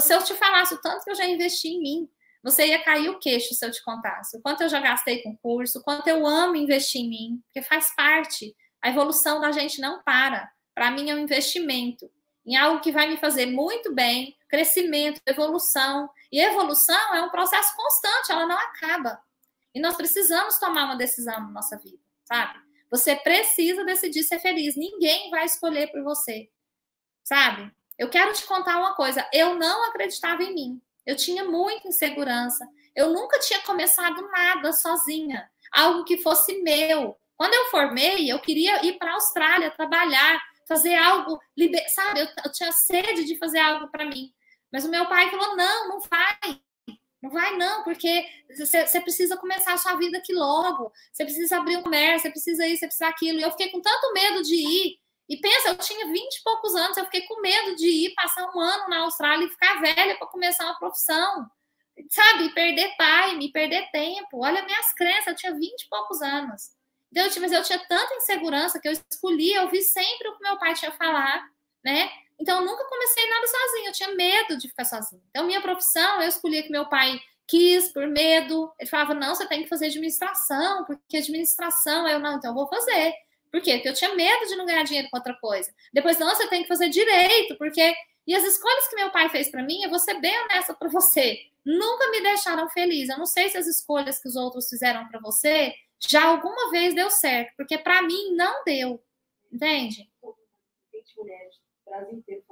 Se eu te falasse o tanto que eu já investi em mim, você ia cair o queixo se eu te contasse. O quanto eu já gastei com curso, o quanto eu amo investir em mim, porque faz parte. A evolução da gente não para. Para mim é um investimento em algo que vai me fazer muito bem, crescimento, evolução. E evolução é um processo constante, ela não acaba. E nós precisamos tomar uma decisão na nossa vida, sabe? Você precisa decidir ser feliz. Ninguém vai escolher por você, sabe? Eu quero te contar uma coisa. Eu não acreditava em mim. Eu tinha muita insegurança. Eu nunca tinha começado nada sozinha, algo que fosse meu. Quando eu formei, eu queria ir para a Austrália trabalhar, fazer algo, sabe? Eu, eu tinha sede de fazer algo para mim. Mas o meu pai falou: não, não vai. Não vai, não, porque você precisa começar a sua vida aqui logo. Você precisa abrir um comércio, você precisa isso, você precisa aquilo. E eu fiquei com tanto medo de ir. E pensa, eu tinha 20 e poucos anos, eu fiquei com medo de ir passar um ano na Austrália e ficar velha para começar uma profissão. Sabe, perder time, perder tempo. Olha minhas crenças, eu tinha 20 e poucos anos. Então, mas eu tinha tanta insegurança que eu escolhi, eu vi sempre o que meu pai tinha falar, né? Então, eu nunca comecei nada sozinha, eu tinha medo de ficar sozinha. Então, minha profissão, eu escolhi que meu pai quis por medo. Ele falava: não, você tem que fazer administração, porque administração. eu, não, então eu vou fazer. Por quê? Porque eu tinha medo de não ganhar dinheiro com outra coisa. Depois, não, você tem que fazer direito, porque. E as escolhas que meu pai fez para mim, eu vou ser bem honesta para você, nunca me deixaram feliz. Eu não sei se as escolhas que os outros fizeram para você já alguma vez deu certo, porque para mim não deu. Entende? 20 mulheres Brasil inteiro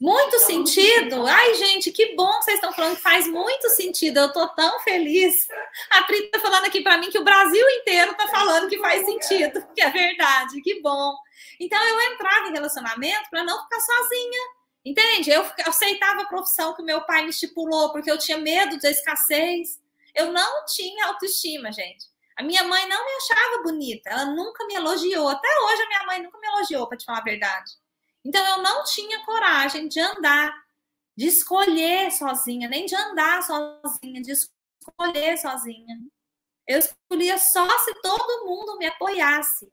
Muito sentido? Ai, gente, que bom que vocês estão falando que faz muito sentido. Eu tô tão feliz. A Pri tá falando aqui para mim que o Brasil inteiro tá falando que faz sentido, que é verdade. Que bom. Então eu entrava em relacionamento para não ficar sozinha. Entende? Eu aceitava a profissão que meu pai me estipulou porque eu tinha medo da escassez. Eu não tinha autoestima, gente. A minha mãe não me achava bonita, ela nunca me elogiou. Até hoje a minha mãe nunca me elogiou, para te falar a verdade. Então eu não tinha coragem de andar, de escolher sozinha, nem de andar sozinha, de escolher sozinha. Eu escolhia só se todo mundo me apoiasse.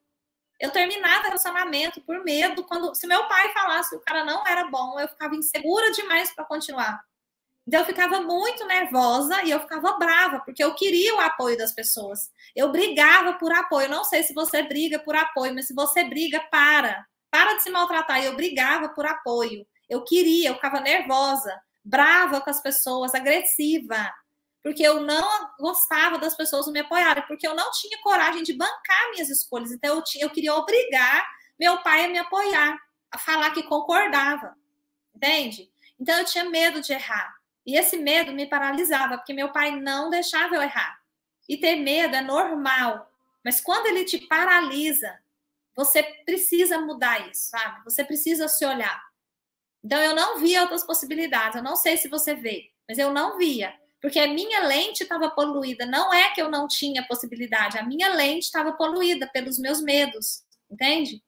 Eu terminava o relacionamento por medo quando se meu pai falasse que o cara não era bom, eu ficava insegura demais para continuar. Então eu ficava muito nervosa e eu ficava brava, porque eu queria o apoio das pessoas. Eu brigava por apoio. Não sei se você briga por apoio, mas se você briga, para para de se maltratar. E eu brigava por apoio. Eu queria, eu ficava nervosa, brava com as pessoas, agressiva, porque eu não gostava das pessoas me apoiarem, porque eu não tinha coragem de bancar minhas escolhas. Então eu, tinha, eu queria obrigar meu pai a me apoiar, a falar que concordava. Entende? Então eu tinha medo de errar. E esse medo me paralisava, porque meu pai não deixava eu errar. E ter medo é normal. Mas quando ele te paralisa, você precisa mudar isso, sabe? Você precisa se olhar. Então, eu não via outras possibilidades. Eu não sei se você vê, mas eu não via. Porque a minha lente estava poluída. Não é que eu não tinha possibilidade. A minha lente estava poluída pelos meus medos. Entende?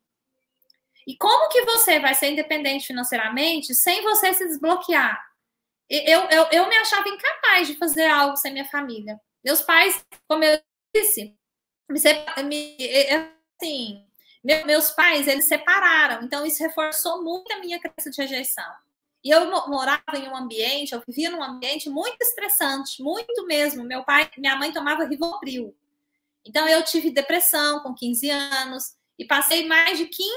E como que você vai ser independente financeiramente sem você se desbloquear? Eu, eu, eu me achava incapaz de fazer algo sem minha família. Meus pais, como eu disse, me, me assim, meu, meus pais, eles separaram, então isso reforçou muito a minha crença de rejeição. E eu morava em um ambiente, eu vivia num ambiente muito estressante, muito mesmo. Meu pai, minha mãe tomava Rivotril. Então eu tive depressão com 15 anos e passei mais de 15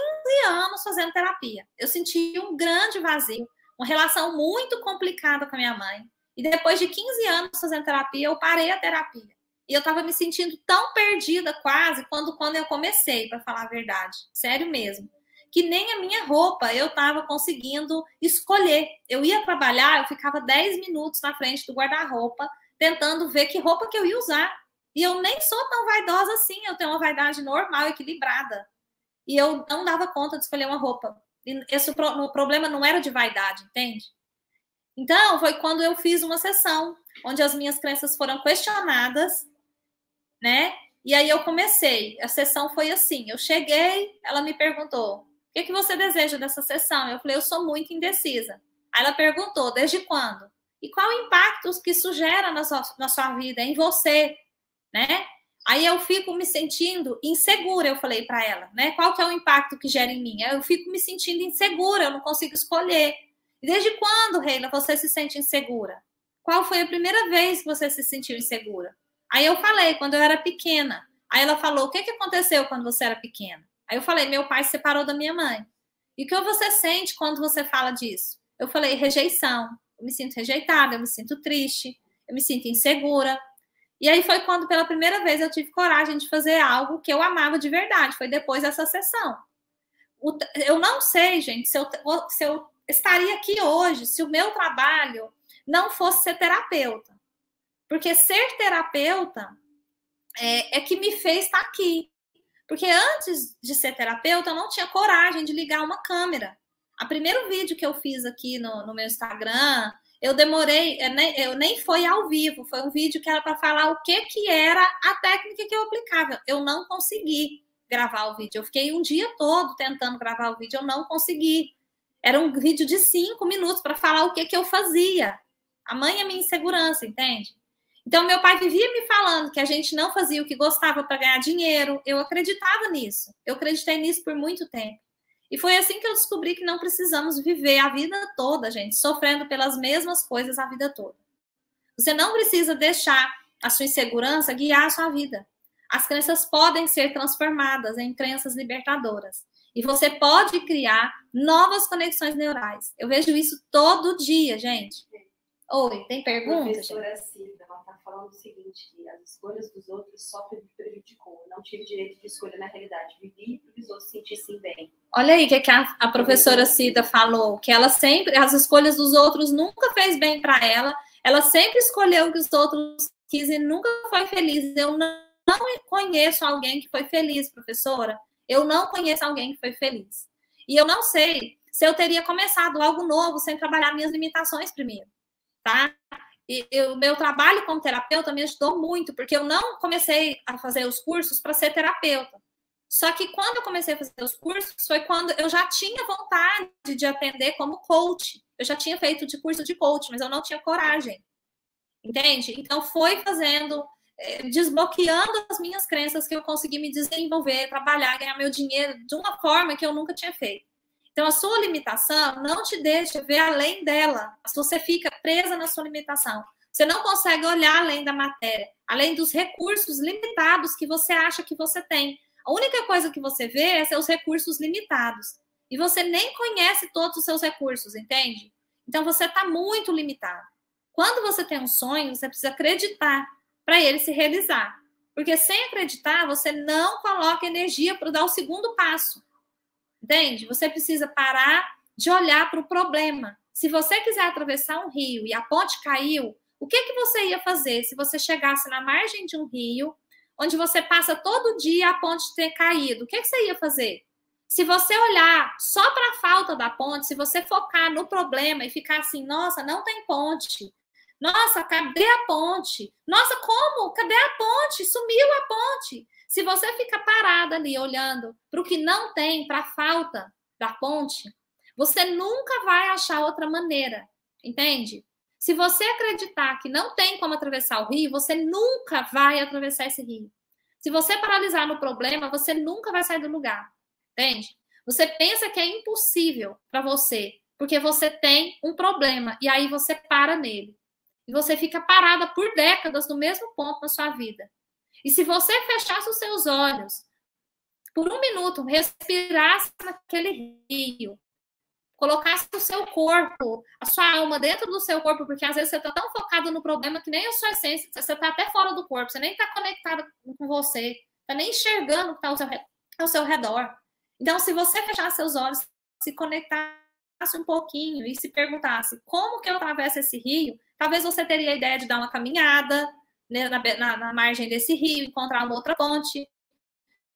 anos fazendo terapia. Eu senti um grande vazio, uma relação muito complicada com a minha mãe. E depois de 15 anos fazendo terapia, eu parei a terapia. E eu estava me sentindo tão perdida quase quando, quando eu comecei, para falar a verdade. Sério mesmo. Que nem a minha roupa eu estava conseguindo escolher. Eu ia trabalhar, eu ficava 10 minutos na frente do guarda-roupa, tentando ver que roupa que eu ia usar. E eu nem sou tão vaidosa assim, eu tenho uma vaidade normal, equilibrada. E eu não dava conta de escolher uma roupa. E esse o problema não era de vaidade, entende? Então, foi quando eu fiz uma sessão onde as minhas crenças foram questionadas né? E aí eu comecei. A sessão foi assim: eu cheguei, ela me perguntou: o que, que você deseja dessa sessão? Eu falei: eu sou muito indecisa. Aí ela perguntou: desde quando? E qual o impacto que isso gera na sua, na sua vida, em você, né? Aí eu fico me sentindo insegura, eu falei para ela, né? Qual que é o impacto que gera em mim? Eu fico me sentindo insegura, eu não consigo escolher. E desde quando, Reina, você se sente insegura? Qual foi a primeira vez que você se sentiu insegura? Aí eu falei, quando eu era pequena. Aí ela falou: o que, que aconteceu quando você era pequena? Aí eu falei: meu pai se separou da minha mãe. E o que você sente quando você fala disso? Eu falei: rejeição. Eu me sinto rejeitada, eu me sinto triste, eu me sinto insegura. E aí foi quando, pela primeira vez, eu tive coragem de fazer algo que eu amava de verdade. Foi depois dessa sessão. Eu não sei, gente, se eu, se eu estaria aqui hoje se o meu trabalho não fosse ser terapeuta. Porque ser terapeuta é, é que me fez estar aqui. Porque antes de ser terapeuta, eu não tinha coragem de ligar uma câmera. O primeiro vídeo que eu fiz aqui no, no meu Instagram eu demorei, eu nem foi ao vivo, foi um vídeo que era para falar o que, que era a técnica que eu aplicava. Eu não consegui gravar o vídeo. Eu fiquei um dia todo tentando gravar o vídeo, eu não consegui. Era um vídeo de cinco minutos para falar o que, que eu fazia. A mãe é minha insegurança, entende? Então, meu pai vivia me falando que a gente não fazia o que gostava para ganhar dinheiro. Eu acreditava nisso. Eu acreditei nisso por muito tempo. E foi assim que eu descobri que não precisamos viver a vida toda, gente, sofrendo pelas mesmas coisas a vida toda. Você não precisa deixar a sua insegurança guiar a sua vida. As crenças podem ser transformadas em crenças libertadoras. E você pode criar novas conexões neurais. Eu vejo isso todo dia, gente. Oi, tem pergunta? Professora Cida, falando o seguinte, que as escolhas dos outros só me prejudicou. Eu não tive direito de escolha na realidade. Vivi para os outros sentissem bem. Olha aí o que, que a, a, professora Cida falou, que ela sempre, as escolhas dos outros nunca fez bem para ela, ela sempre escolheu o que os outros quis e nunca foi feliz. Eu não, não conheço alguém que foi feliz, professora. Eu não conheço alguém que foi feliz. E eu não sei se eu teria começado algo novo sem trabalhar minhas limitações primeiro tá? E o meu trabalho como terapeuta me ajudou muito, porque eu não comecei a fazer os cursos para ser terapeuta. Só que quando eu comecei a fazer os cursos, foi quando eu já tinha vontade de aprender como coach. Eu já tinha feito de curso de coach, mas eu não tinha coragem. Entende? Então foi fazendo, eh, desbloqueando as minhas crenças que eu consegui me desenvolver, trabalhar, ganhar meu dinheiro de uma forma que eu nunca tinha feito. Então, a sua limitação não te deixa ver além dela. Você fica presa na sua limitação. Você não consegue olhar além da matéria, além dos recursos limitados que você acha que você tem. A única coisa que você vê é seus recursos limitados. E você nem conhece todos os seus recursos, entende? Então, você está muito limitado. Quando você tem um sonho, você precisa acreditar para ele se realizar. Porque sem acreditar, você não coloca energia para dar o segundo passo. Entende? Você precisa parar de olhar para o problema. Se você quiser atravessar um rio e a ponte caiu, o que, que você ia fazer se você chegasse na margem de um rio, onde você passa todo dia a ponte ter caído? O que, que você ia fazer? Se você olhar só para a falta da ponte, se você focar no problema e ficar assim, nossa, não tem ponte. Nossa, cadê a ponte? Nossa, como? Cadê a ponte? Sumiu a ponte. Se você fica parada ali olhando para o que não tem, para a falta da ponte, você nunca vai achar outra maneira, entende? Se você acreditar que não tem como atravessar o rio, você nunca vai atravessar esse rio. Se você paralisar no problema, você nunca vai sair do lugar, entende? Você pensa que é impossível para você, porque você tem um problema e aí você para nele. E você fica parada por décadas no mesmo ponto na sua vida. E se você fechasse os seus olhos por um minuto, respirasse naquele rio, colocasse o seu corpo, a sua alma dentro do seu corpo, porque às vezes você está tão focado no problema que nem a sua essência, você está até fora do corpo, você nem está conectado com você, está nem enxergando o que está ao seu, ao seu redor. Então, se você fechasse seus olhos, se conectasse um pouquinho e se perguntasse como que eu atravesso esse rio, talvez você teria a ideia de dar uma caminhada, né, na, na, na, margem desse rio, encontrar uma outra ponte.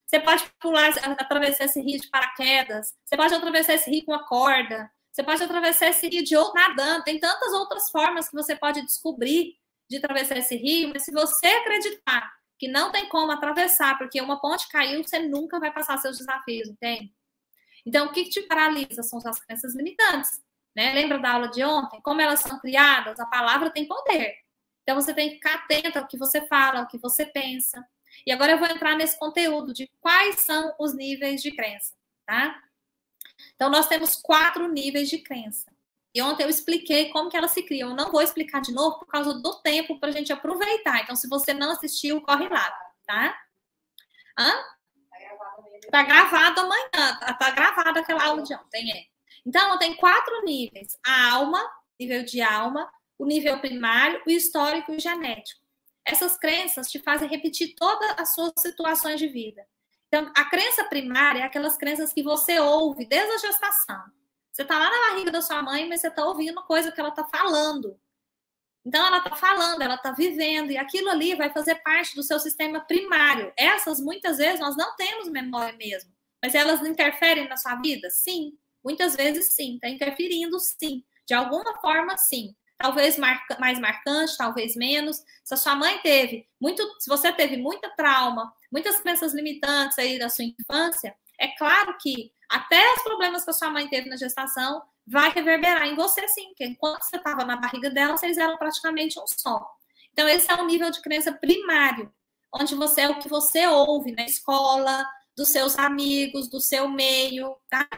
Você pode pular, atravessar esse rio de paraquedas. Você pode atravessar esse rio com a corda. Você pode atravessar esse rio de outro nadando. Tem tantas outras formas que você pode descobrir de atravessar esse rio, mas se você acreditar que não tem como atravessar porque uma ponte caiu, você nunca vai passar seus desafios, entende? Então, o que te paralisa são as crenças limitantes. Né? Lembra da aula de ontem? Como elas são criadas? A palavra tem poder. Então você tem que ficar atento ao que você fala, ao que você pensa. E agora eu vou entrar nesse conteúdo de quais são os níveis de crença, tá? Então nós temos quatro níveis de crença. E ontem eu expliquei como que elas se criam. Eu não vou explicar de novo por causa do tempo para a gente aproveitar. Então, se você não assistiu, corre lá, tá? Hã? Tá gravado amanhã. Tá, tá gravado aquela aula de ontem, é. Então, tem quatro níveis: a alma, nível de alma, o nível primário, o histórico e o genético. Essas crenças te fazem repetir todas as suas situações de vida. Então, a crença primária é aquelas crenças que você ouve desde a gestação. Você está lá na barriga da sua mãe, mas você está ouvindo coisa que ela está falando. Então, ela está falando, ela está vivendo, e aquilo ali vai fazer parte do seu sistema primário. Essas, muitas vezes, nós não temos memória mesmo, mas elas interferem na sua vida? Sim. Muitas vezes, sim. Está interferindo, sim. De alguma forma, sim. Talvez marca, mais marcante, talvez menos. Se a sua mãe teve muito, se você teve muita trauma, muitas crenças limitantes aí da sua infância, é claro que até os problemas que a sua mãe teve na gestação vai reverberar em você sim, porque enquanto você estava na barriga dela, vocês eram praticamente um só. Então, esse é o nível de crença primário, onde você é o que você ouve na escola, dos seus amigos, do seu meio, tá?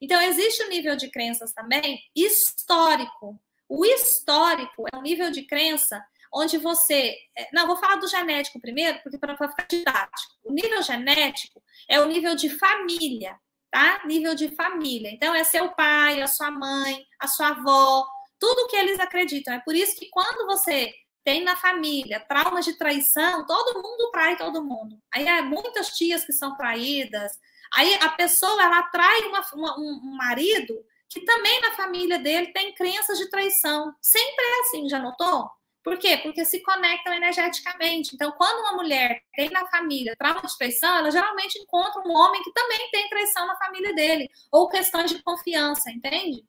Então, existe o um nível de crenças também histórico. O histórico é um nível de crença onde você. É, não, vou falar do genético primeiro, porque para ficar didático. O nível genético é o nível de família, tá? Nível de família. Então, é seu pai, a sua mãe, a sua avó, tudo que eles acreditam. É por isso que quando você tem na família traumas de traição, todo mundo trai todo mundo. Aí é muitas tias que são traídas. Aí a pessoa ela atrai uma, uma, um marido que também na família dele tem crenças de traição. Sempre é assim, já notou? Por quê? Porque se conectam energeticamente. Então, quando uma mulher tem na família trauma de traição, ela geralmente encontra um homem que também tem traição na família dele, ou questões de confiança, entende?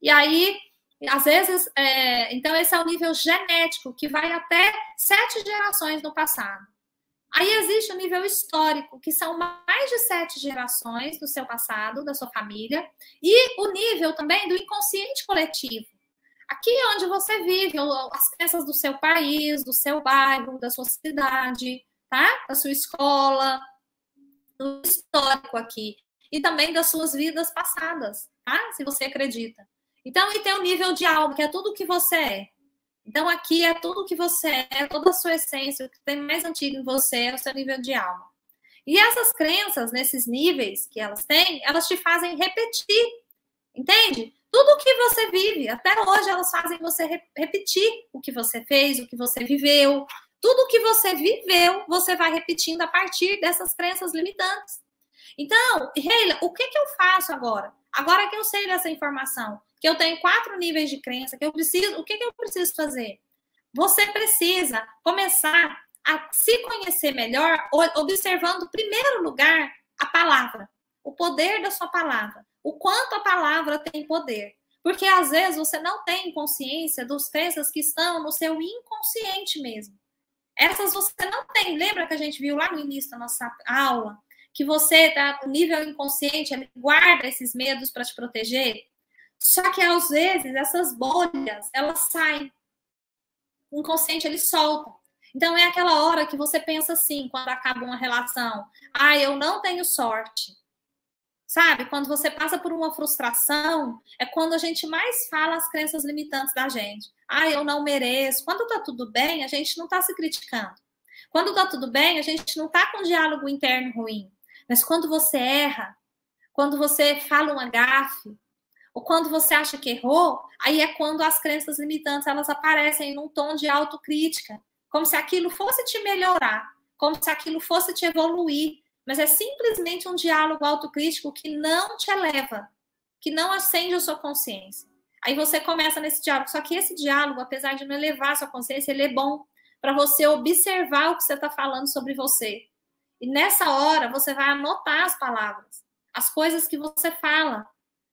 E aí às vezes, é, então esse é o nível genético, que vai até sete gerações no passado. Aí existe o nível histórico, que são mais de sete gerações do seu passado, da sua família, e o nível também do inconsciente coletivo. Aqui é onde você vive, as crenças do seu país, do seu bairro, da sua cidade, tá? Da sua escola, do histórico aqui. E também das suas vidas passadas, tá? Se você acredita. Então, e tem o nível de alma, que é tudo que você é. Então, aqui é tudo que você é, toda a sua essência, o que tem mais antigo em você é o seu nível de alma. E essas crenças, nesses níveis que elas têm, elas te fazem repetir, entende? Tudo o que você vive, até hoje elas fazem você re repetir o que você fez, o que você viveu. Tudo o que você viveu, você vai repetindo a partir dessas crenças limitantes. Então, Reila, o que, que eu faço agora? Agora que eu sei dessa informação, que eu tenho quatro níveis de crença, que eu preciso, o que, que eu preciso fazer? Você precisa começar a se conhecer melhor, observando, em primeiro lugar, a palavra, o poder da sua palavra, o quanto a palavra tem poder. Porque às vezes você não tem consciência dos crenças que estão no seu inconsciente mesmo. Essas você não tem. Lembra que a gente viu lá no início da nossa aula que você tá no nível inconsciente, ele guarda esses medos para te proteger? Só que às vezes essas bolhas, elas saem. O inconsciente ele solta. Então é aquela hora que você pensa assim, quando acaba uma relação, ah, eu não tenho sorte. Sabe? Quando você passa por uma frustração, é quando a gente mais fala as crenças limitantes da gente. Ah, eu não mereço. Quando tá tudo bem, a gente não tá se criticando. Quando tá tudo bem, a gente não tá com diálogo interno ruim. Mas quando você erra, quando você fala uma gafe, ou quando você acha que errou, aí é quando as crenças limitantes elas aparecem num tom de autocrítica, como se aquilo fosse te melhorar, como se aquilo fosse te evoluir, mas é simplesmente um diálogo autocrítico que não te eleva, que não acende a sua consciência. Aí você começa nesse diálogo, só que esse diálogo, apesar de não elevar a sua consciência, ele é bom para você observar o que você está falando sobre você. E nessa hora você vai anotar as palavras, as coisas que você fala,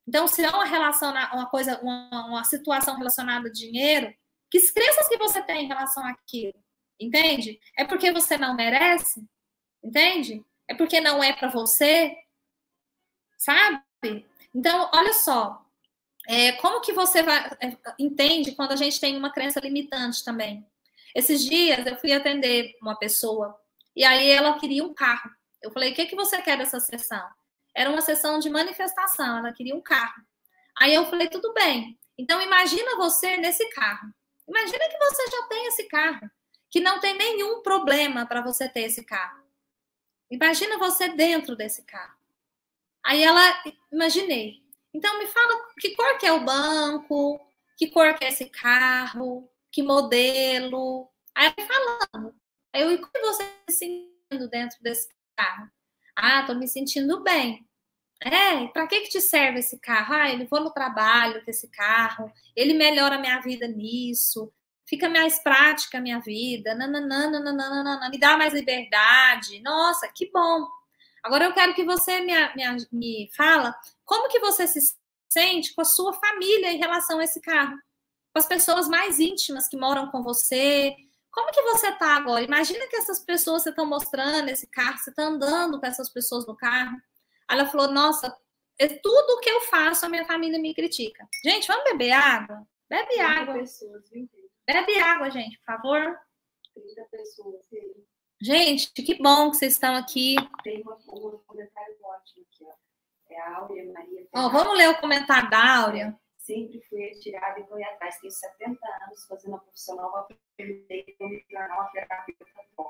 então, se é uma relação, uma coisa, uma, uma situação relacionada a dinheiro, que crenças que você tem em relação àquilo? Entende? É porque você não merece? Entende? É porque não é para você? Sabe? Então, olha só. É, como que você vai, é, entende quando a gente tem uma crença limitante também? Esses dias eu fui atender uma pessoa e aí ela queria um carro. Eu falei, o que, que você quer dessa sessão? Era uma sessão de manifestação, ela queria um carro. Aí eu falei, tudo bem. Então imagina você nesse carro. Imagina que você já tem esse carro, que não tem nenhum problema para você ter esse carro. Imagina você dentro desse carro. Aí ela, imaginei. Então me fala que cor que é o banco, que cor que é esse carro, que modelo. Aí falando. Aí eu, e como você se sentindo dentro desse carro? Ah, tô me sentindo bem. É, para que que te serve esse carro? Ah, eu vou no trabalho com esse carro, ele melhora a minha vida nisso, fica mais prática a minha vida, nananana, nananana, me dá mais liberdade. Nossa, que bom. Agora eu quero que você me, me, me fala como que você se sente com a sua família em relação a esse carro. com as pessoas mais íntimas que moram com você. Como que você tá agora? Imagina que essas pessoas você estão mostrando esse carro, você está andando com essas pessoas no carro. Ela falou: Nossa, é tudo que eu faço, a minha família me critica. Gente, vamos beber água? Bebe água. Pessoas, Bebe água, gente, por favor. 30 pessoas. Gente, que bom que vocês estão aqui. Tem uma, um comentário ótimo aqui, ó. É a Áurea Maria. Ó, vamos ler o comentário da Áurea. Sempre fui atirada e corri atrás. Tenho 70 anos fazendo uma profissional, aprendi como me tornar uma terapeuta.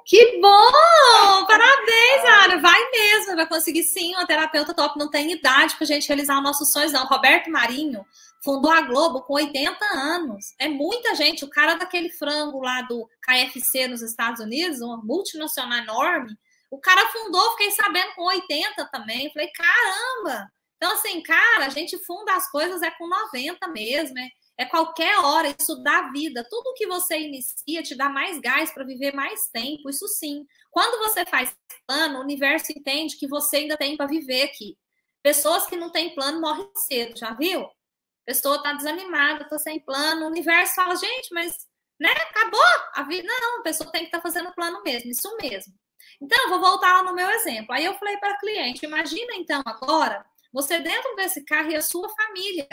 Que bom! Parabéns, Áurea. Vai mesmo, vai conseguir sim uma terapeuta top. Não tem idade pra gente realizar os nossos sonhos, não. Roberto Marinho fundou a Globo com 80 anos. É muita gente. O cara daquele frango lá do KFC nos Estados Unidos, uma multinacional enorme, o cara fundou, fiquei sabendo, com 80 também. Falei, caramba! Então, assim, cara, a gente funda as coisas é com 90 mesmo, é, é qualquer hora, isso dá vida. Tudo que você inicia te dá mais gás para viver mais tempo, isso sim. Quando você faz plano, o universo entende que você ainda tem para viver aqui. Pessoas que não têm plano morrem cedo, já viu? Pessoa está desanimada, está sem plano, o universo fala, gente, mas né, acabou a vida. Não, a pessoa tem que estar tá fazendo plano mesmo, isso mesmo. Então, vou voltar lá no meu exemplo. Aí eu falei para a cliente: imagina então agora você dentro desse carro e a sua família.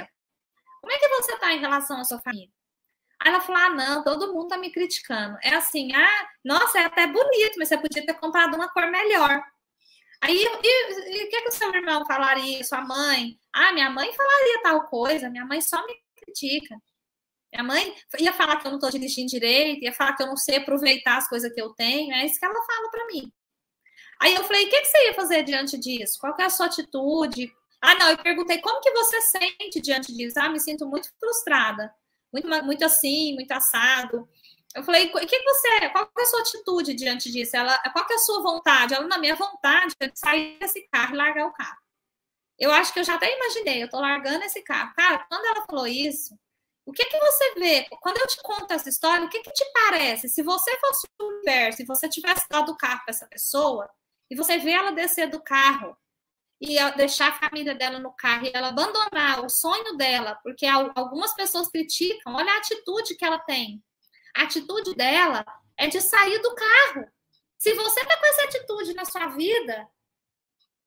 Como é que você está em relação à sua família? Aí ela falou: ah, não, todo mundo está me criticando. É assim, ah, nossa, é até bonito, mas você podia ter comprado uma cor melhor. Aí, e, o que, que o seu irmão falaria, sua mãe? Ah, minha mãe falaria tal coisa, minha mãe só me critica. Minha mãe ia falar que eu não estou dirigindo direito, ia falar que eu não sei aproveitar as coisas que eu tenho, é isso que ela fala para mim. Aí eu falei, o que, que, você ia fazer diante disso? Qual é a sua atitude? Ah, não, eu perguntei como que você sente diante disso? Ah, me sinto muito frustrada, muito, muito assim, muito assado. Eu falei, o que você, qual é a sua atitude diante disso? Ela, qual é a sua vontade? Ela, na minha vontade é de sair desse carro e largar o carro. Eu acho que eu já até imaginei, eu tô largando esse carro. Cara, quando ela falou isso, o que que você vê? Quando eu te conto essa história, o que que te parece? Se você fosse o universo, se você tivesse dado o carro para essa pessoa, e você vê ela descer do carro, e deixar a família dela no carro e ela abandonar o sonho dela, porque algumas pessoas criticam, olha a atitude que ela tem. A atitude dela é de sair do carro. Se você está com essa atitude na sua vida,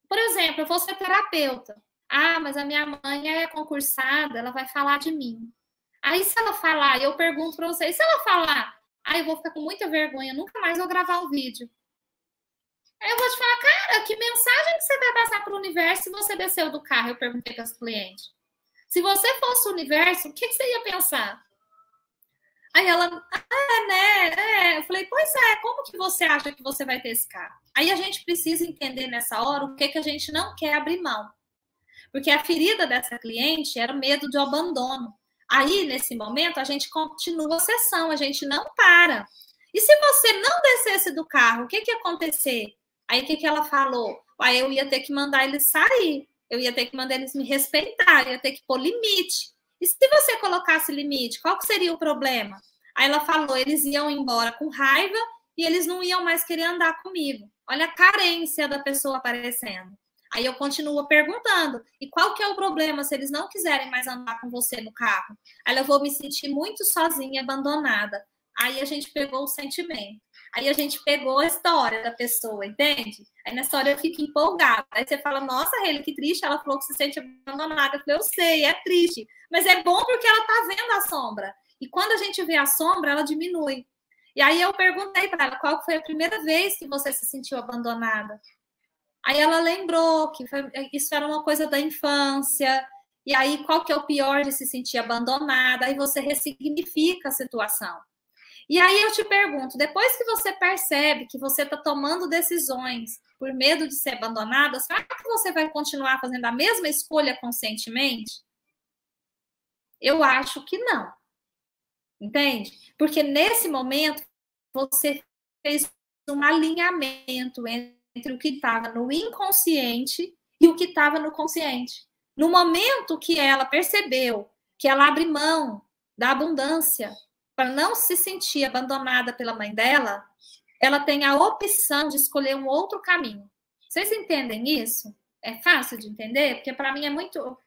por exemplo, eu vou ser terapeuta. Ah, mas a minha mãe é concursada, ela vai falar de mim. Aí, se ela falar, eu pergunto para vocês, se ela falar, ah, eu vou ficar com muita vergonha, nunca mais vou gravar um vídeo. Aí eu vou te falar, cara, que mensagem que você vai passar para o universo se você desceu do carro? Eu perguntei para os clientes. Se você fosse o universo, o que, você ia pensar? Aí ela, ah, né? É. Eu falei, pois é, como que você acha que você vai ter esse carro? Aí a gente precisa entender nessa hora o que, que a gente não quer abrir mão. Porque a ferida dessa cliente era o medo de abandono. Aí, nesse momento, a gente continua a sessão, a gente não para. E se você não descesse do carro, o que, que ia acontecer? Aí o que, que ela falou? Aí eu ia ter que mandar eles sair, eu ia ter que mandar eles me respeitar, eu ia ter que pôr limite. E se você colocasse limite, qual seria o problema? Aí ela falou, eles iam embora com raiva e eles não iam mais querer andar comigo. Olha a carência da pessoa aparecendo. Aí eu continuo perguntando, e qual que é o problema se eles não quiserem mais andar com você no carro? Aí eu vou me sentir muito sozinha, abandonada. Aí a gente pegou o sentimento. Aí a gente pegou a história da pessoa, entende? Aí na história eu fico empolgada. Aí você fala, nossa, Rele, que triste. Ela falou que se sente abandonada. Eu falei, eu sei, é triste. Mas é bom porque ela tá vendo a sombra. E quando a gente vê a sombra, ela diminui. E aí eu perguntei para ela qual foi a primeira vez que você se sentiu abandonada. Aí ela lembrou que foi, isso era uma coisa da infância. E aí, qual que é o pior de se sentir abandonada? Aí você ressignifica a situação. E aí eu te pergunto, depois que você percebe que você está tomando decisões por medo de ser abandonada, será que você vai continuar fazendo a mesma escolha conscientemente? Eu acho que não. Entende? Porque nesse momento você fez um alinhamento entre o que estava no inconsciente e o que estava no consciente. No momento que ela percebeu que ela abre mão da abundância, para não se sentir abandonada pela mãe dela, ela tem a opção de escolher um outro caminho. Vocês entendem isso? É fácil de entender? Porque para mim é muito.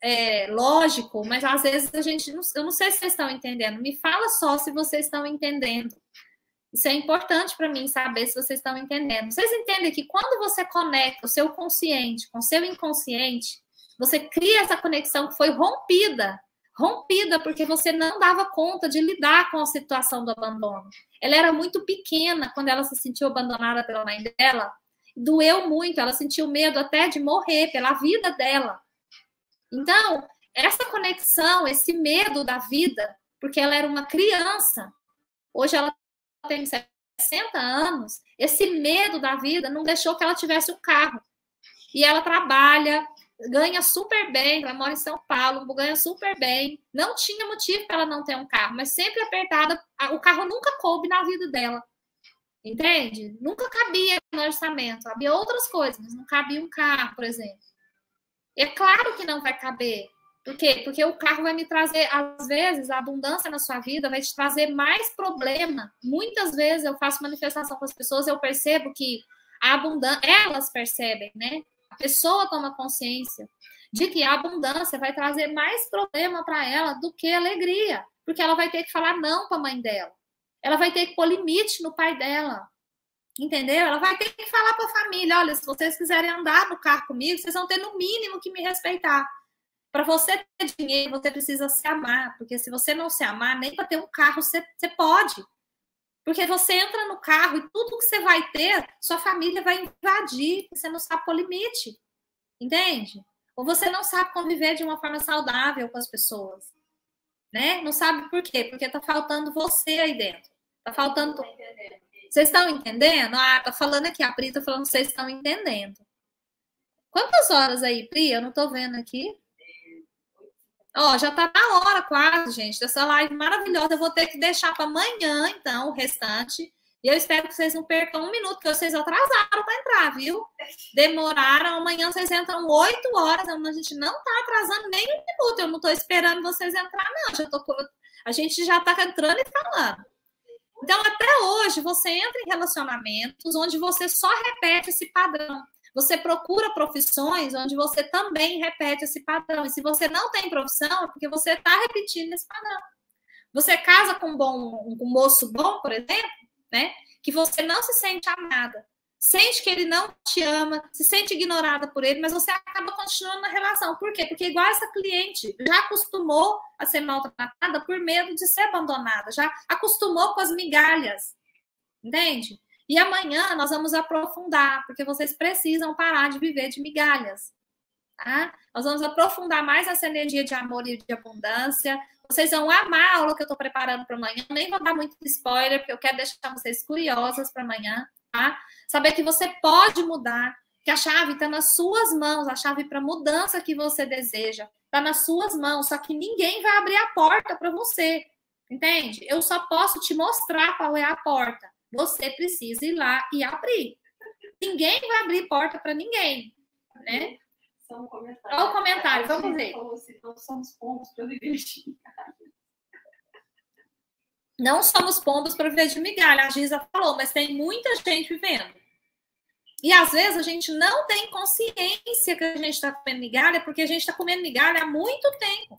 é, lógico, mas às vezes a gente. Não, eu não sei se vocês estão entendendo. Me fala só se vocês estão entendendo. Isso é importante para mim saber se vocês estão entendendo. Vocês entendem que quando você conecta o seu consciente com o seu inconsciente, você cria essa conexão que foi rompida. Rompida porque você não dava conta de lidar com a situação do abandono. Ela era muito pequena quando ela se sentiu abandonada pela mãe dela. Doeu muito, ela sentiu medo até de morrer pela vida dela. Então, essa conexão, esse medo da vida, porque ela era uma criança, hoje ela tem 60 anos, esse medo da vida não deixou que ela tivesse um carro. E ela trabalha, ganha super bem, ela mora em São Paulo, ganha super bem. Não tinha motivo para ela não ter um carro, mas sempre apertada, o carro nunca coube na vida dela. Entende? Nunca cabia no orçamento. Havia outras coisas, mas não cabia um carro, por exemplo. É claro que não vai caber. Por quê? Porque o carro vai me trazer, às vezes, a abundância na sua vida vai te trazer mais problema. Muitas vezes eu faço manifestação com as pessoas, eu percebo que a abundância, elas percebem, né? A pessoa toma consciência de que a abundância vai trazer mais problema para ela do que alegria, porque ela vai ter que falar não para a mãe dela. Ela vai ter que pôr limite no pai dela. Entendeu? Ela vai ter que falar para a família: olha, se vocês quiserem andar no carro comigo, vocês vão ter no mínimo que me respeitar. Para você ter dinheiro, você precisa se amar, porque se você não se amar, nem para ter um carro você, você pode. Porque você entra no carro e tudo que você vai ter, sua família vai invadir, você não sabe pôr limite. Entende? Ou você não sabe conviver de uma forma saudável com as pessoas. Né? Não sabe por quê? Porque tá faltando você aí dentro. Tá faltando. Vocês estão entendendo? Ah, tá falando aqui, a Pri tá falando vocês estão entendendo. Quantas horas aí, Pri? Eu não tô vendo aqui. Ó, já tá na hora quase, gente, dessa live maravilhosa. Eu vou ter que deixar para amanhã, então, o restante. E eu espero que vocês não percam um minuto, porque vocês atrasaram para entrar, viu? Demoraram. Amanhã vocês entram oito horas. A gente não tá atrasando nem um minuto. Eu não tô esperando vocês entrar, não. Já tô, a gente já tá entrando e falando. Então, até hoje, você entra em relacionamentos onde você só repete esse padrão. Você procura profissões onde você também repete esse padrão. E se você não tem profissão, é porque você está repetindo esse padrão. Você casa com um, bom, um moço bom, por exemplo, né? Que você não se sente amada. Sente que ele não te ama, se sente ignorada por ele, mas você acaba continuando na relação. Por quê? Porque igual essa cliente já acostumou a ser maltratada por medo de ser abandonada, já acostumou com as migalhas. Entende? E amanhã nós vamos aprofundar, porque vocês precisam parar de viver de migalhas. Tá? Nós vamos aprofundar mais essa energia de amor e de abundância. Vocês vão amar a aula que eu estou preparando para amanhã. Nem vou dar muito spoiler, porque eu quero deixar vocês curiosas para amanhã. Tá? Saber que você pode mudar, que a chave está nas suas mãos, a chave para mudança que você deseja está nas suas mãos. Só que ninguém vai abrir a porta para você, entende? Eu só posso te mostrar qual é a porta você precisa ir lá e abrir. Ninguém vai abrir porta para ninguém, né? São comentários. Olha o comentário, vamos ver. Não somos pombos para viver de migalha. Não somos pombos para viver de migalha, a Giza falou, mas tem muita gente vivendo. E às vezes a gente não tem consciência que a gente está comendo migalha, porque a gente está comendo migalha há muito tempo.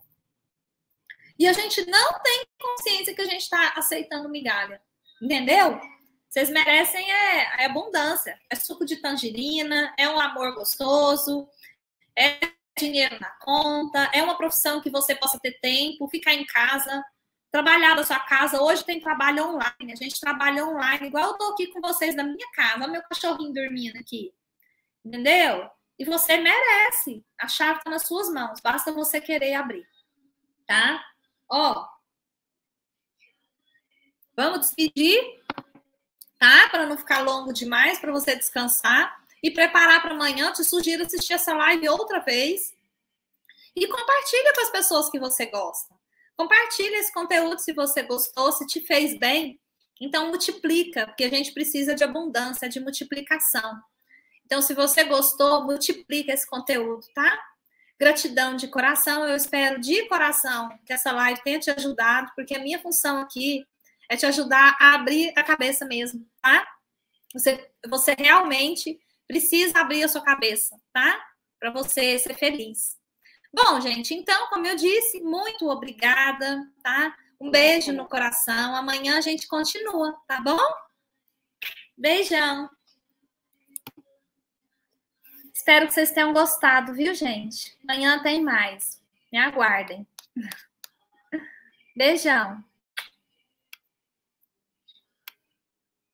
E a gente não tem consciência que a gente está aceitando migalha. Entendeu? Vocês merecem é, é abundância. É suco de tangerina, é um amor gostoso, é dinheiro na conta, é uma profissão que você possa ter tempo, ficar em casa, trabalhar da sua casa. Hoje tem trabalho online, a gente trabalha online, igual eu tô aqui com vocês na minha casa, meu cachorrinho dormindo aqui. Entendeu? E você merece. A chave está nas suas mãos, basta você querer abrir. Tá? Ó. Vamos despedir? Tá? Para não ficar longo demais, para você descansar e preparar para amanhã. Te sugiro assistir essa live outra vez e compartilha com as pessoas que você gosta. Compartilha esse conteúdo se você gostou, se te fez bem. Então multiplica, porque a gente precisa de abundância, de multiplicação. Então, se você gostou, multiplica esse conteúdo, tá? Gratidão de coração. Eu espero de coração que essa live tenha te ajudado, porque a minha função aqui é te ajudar a abrir a cabeça mesmo, tá? Você, você realmente precisa abrir a sua cabeça, tá? Para você ser feliz. Bom, gente, então, como eu disse, muito obrigada, tá? Um beijo no coração. Amanhã a gente continua, tá bom? Beijão. Espero que vocês tenham gostado, viu, gente? Amanhã tem mais. Me aguardem. Beijão.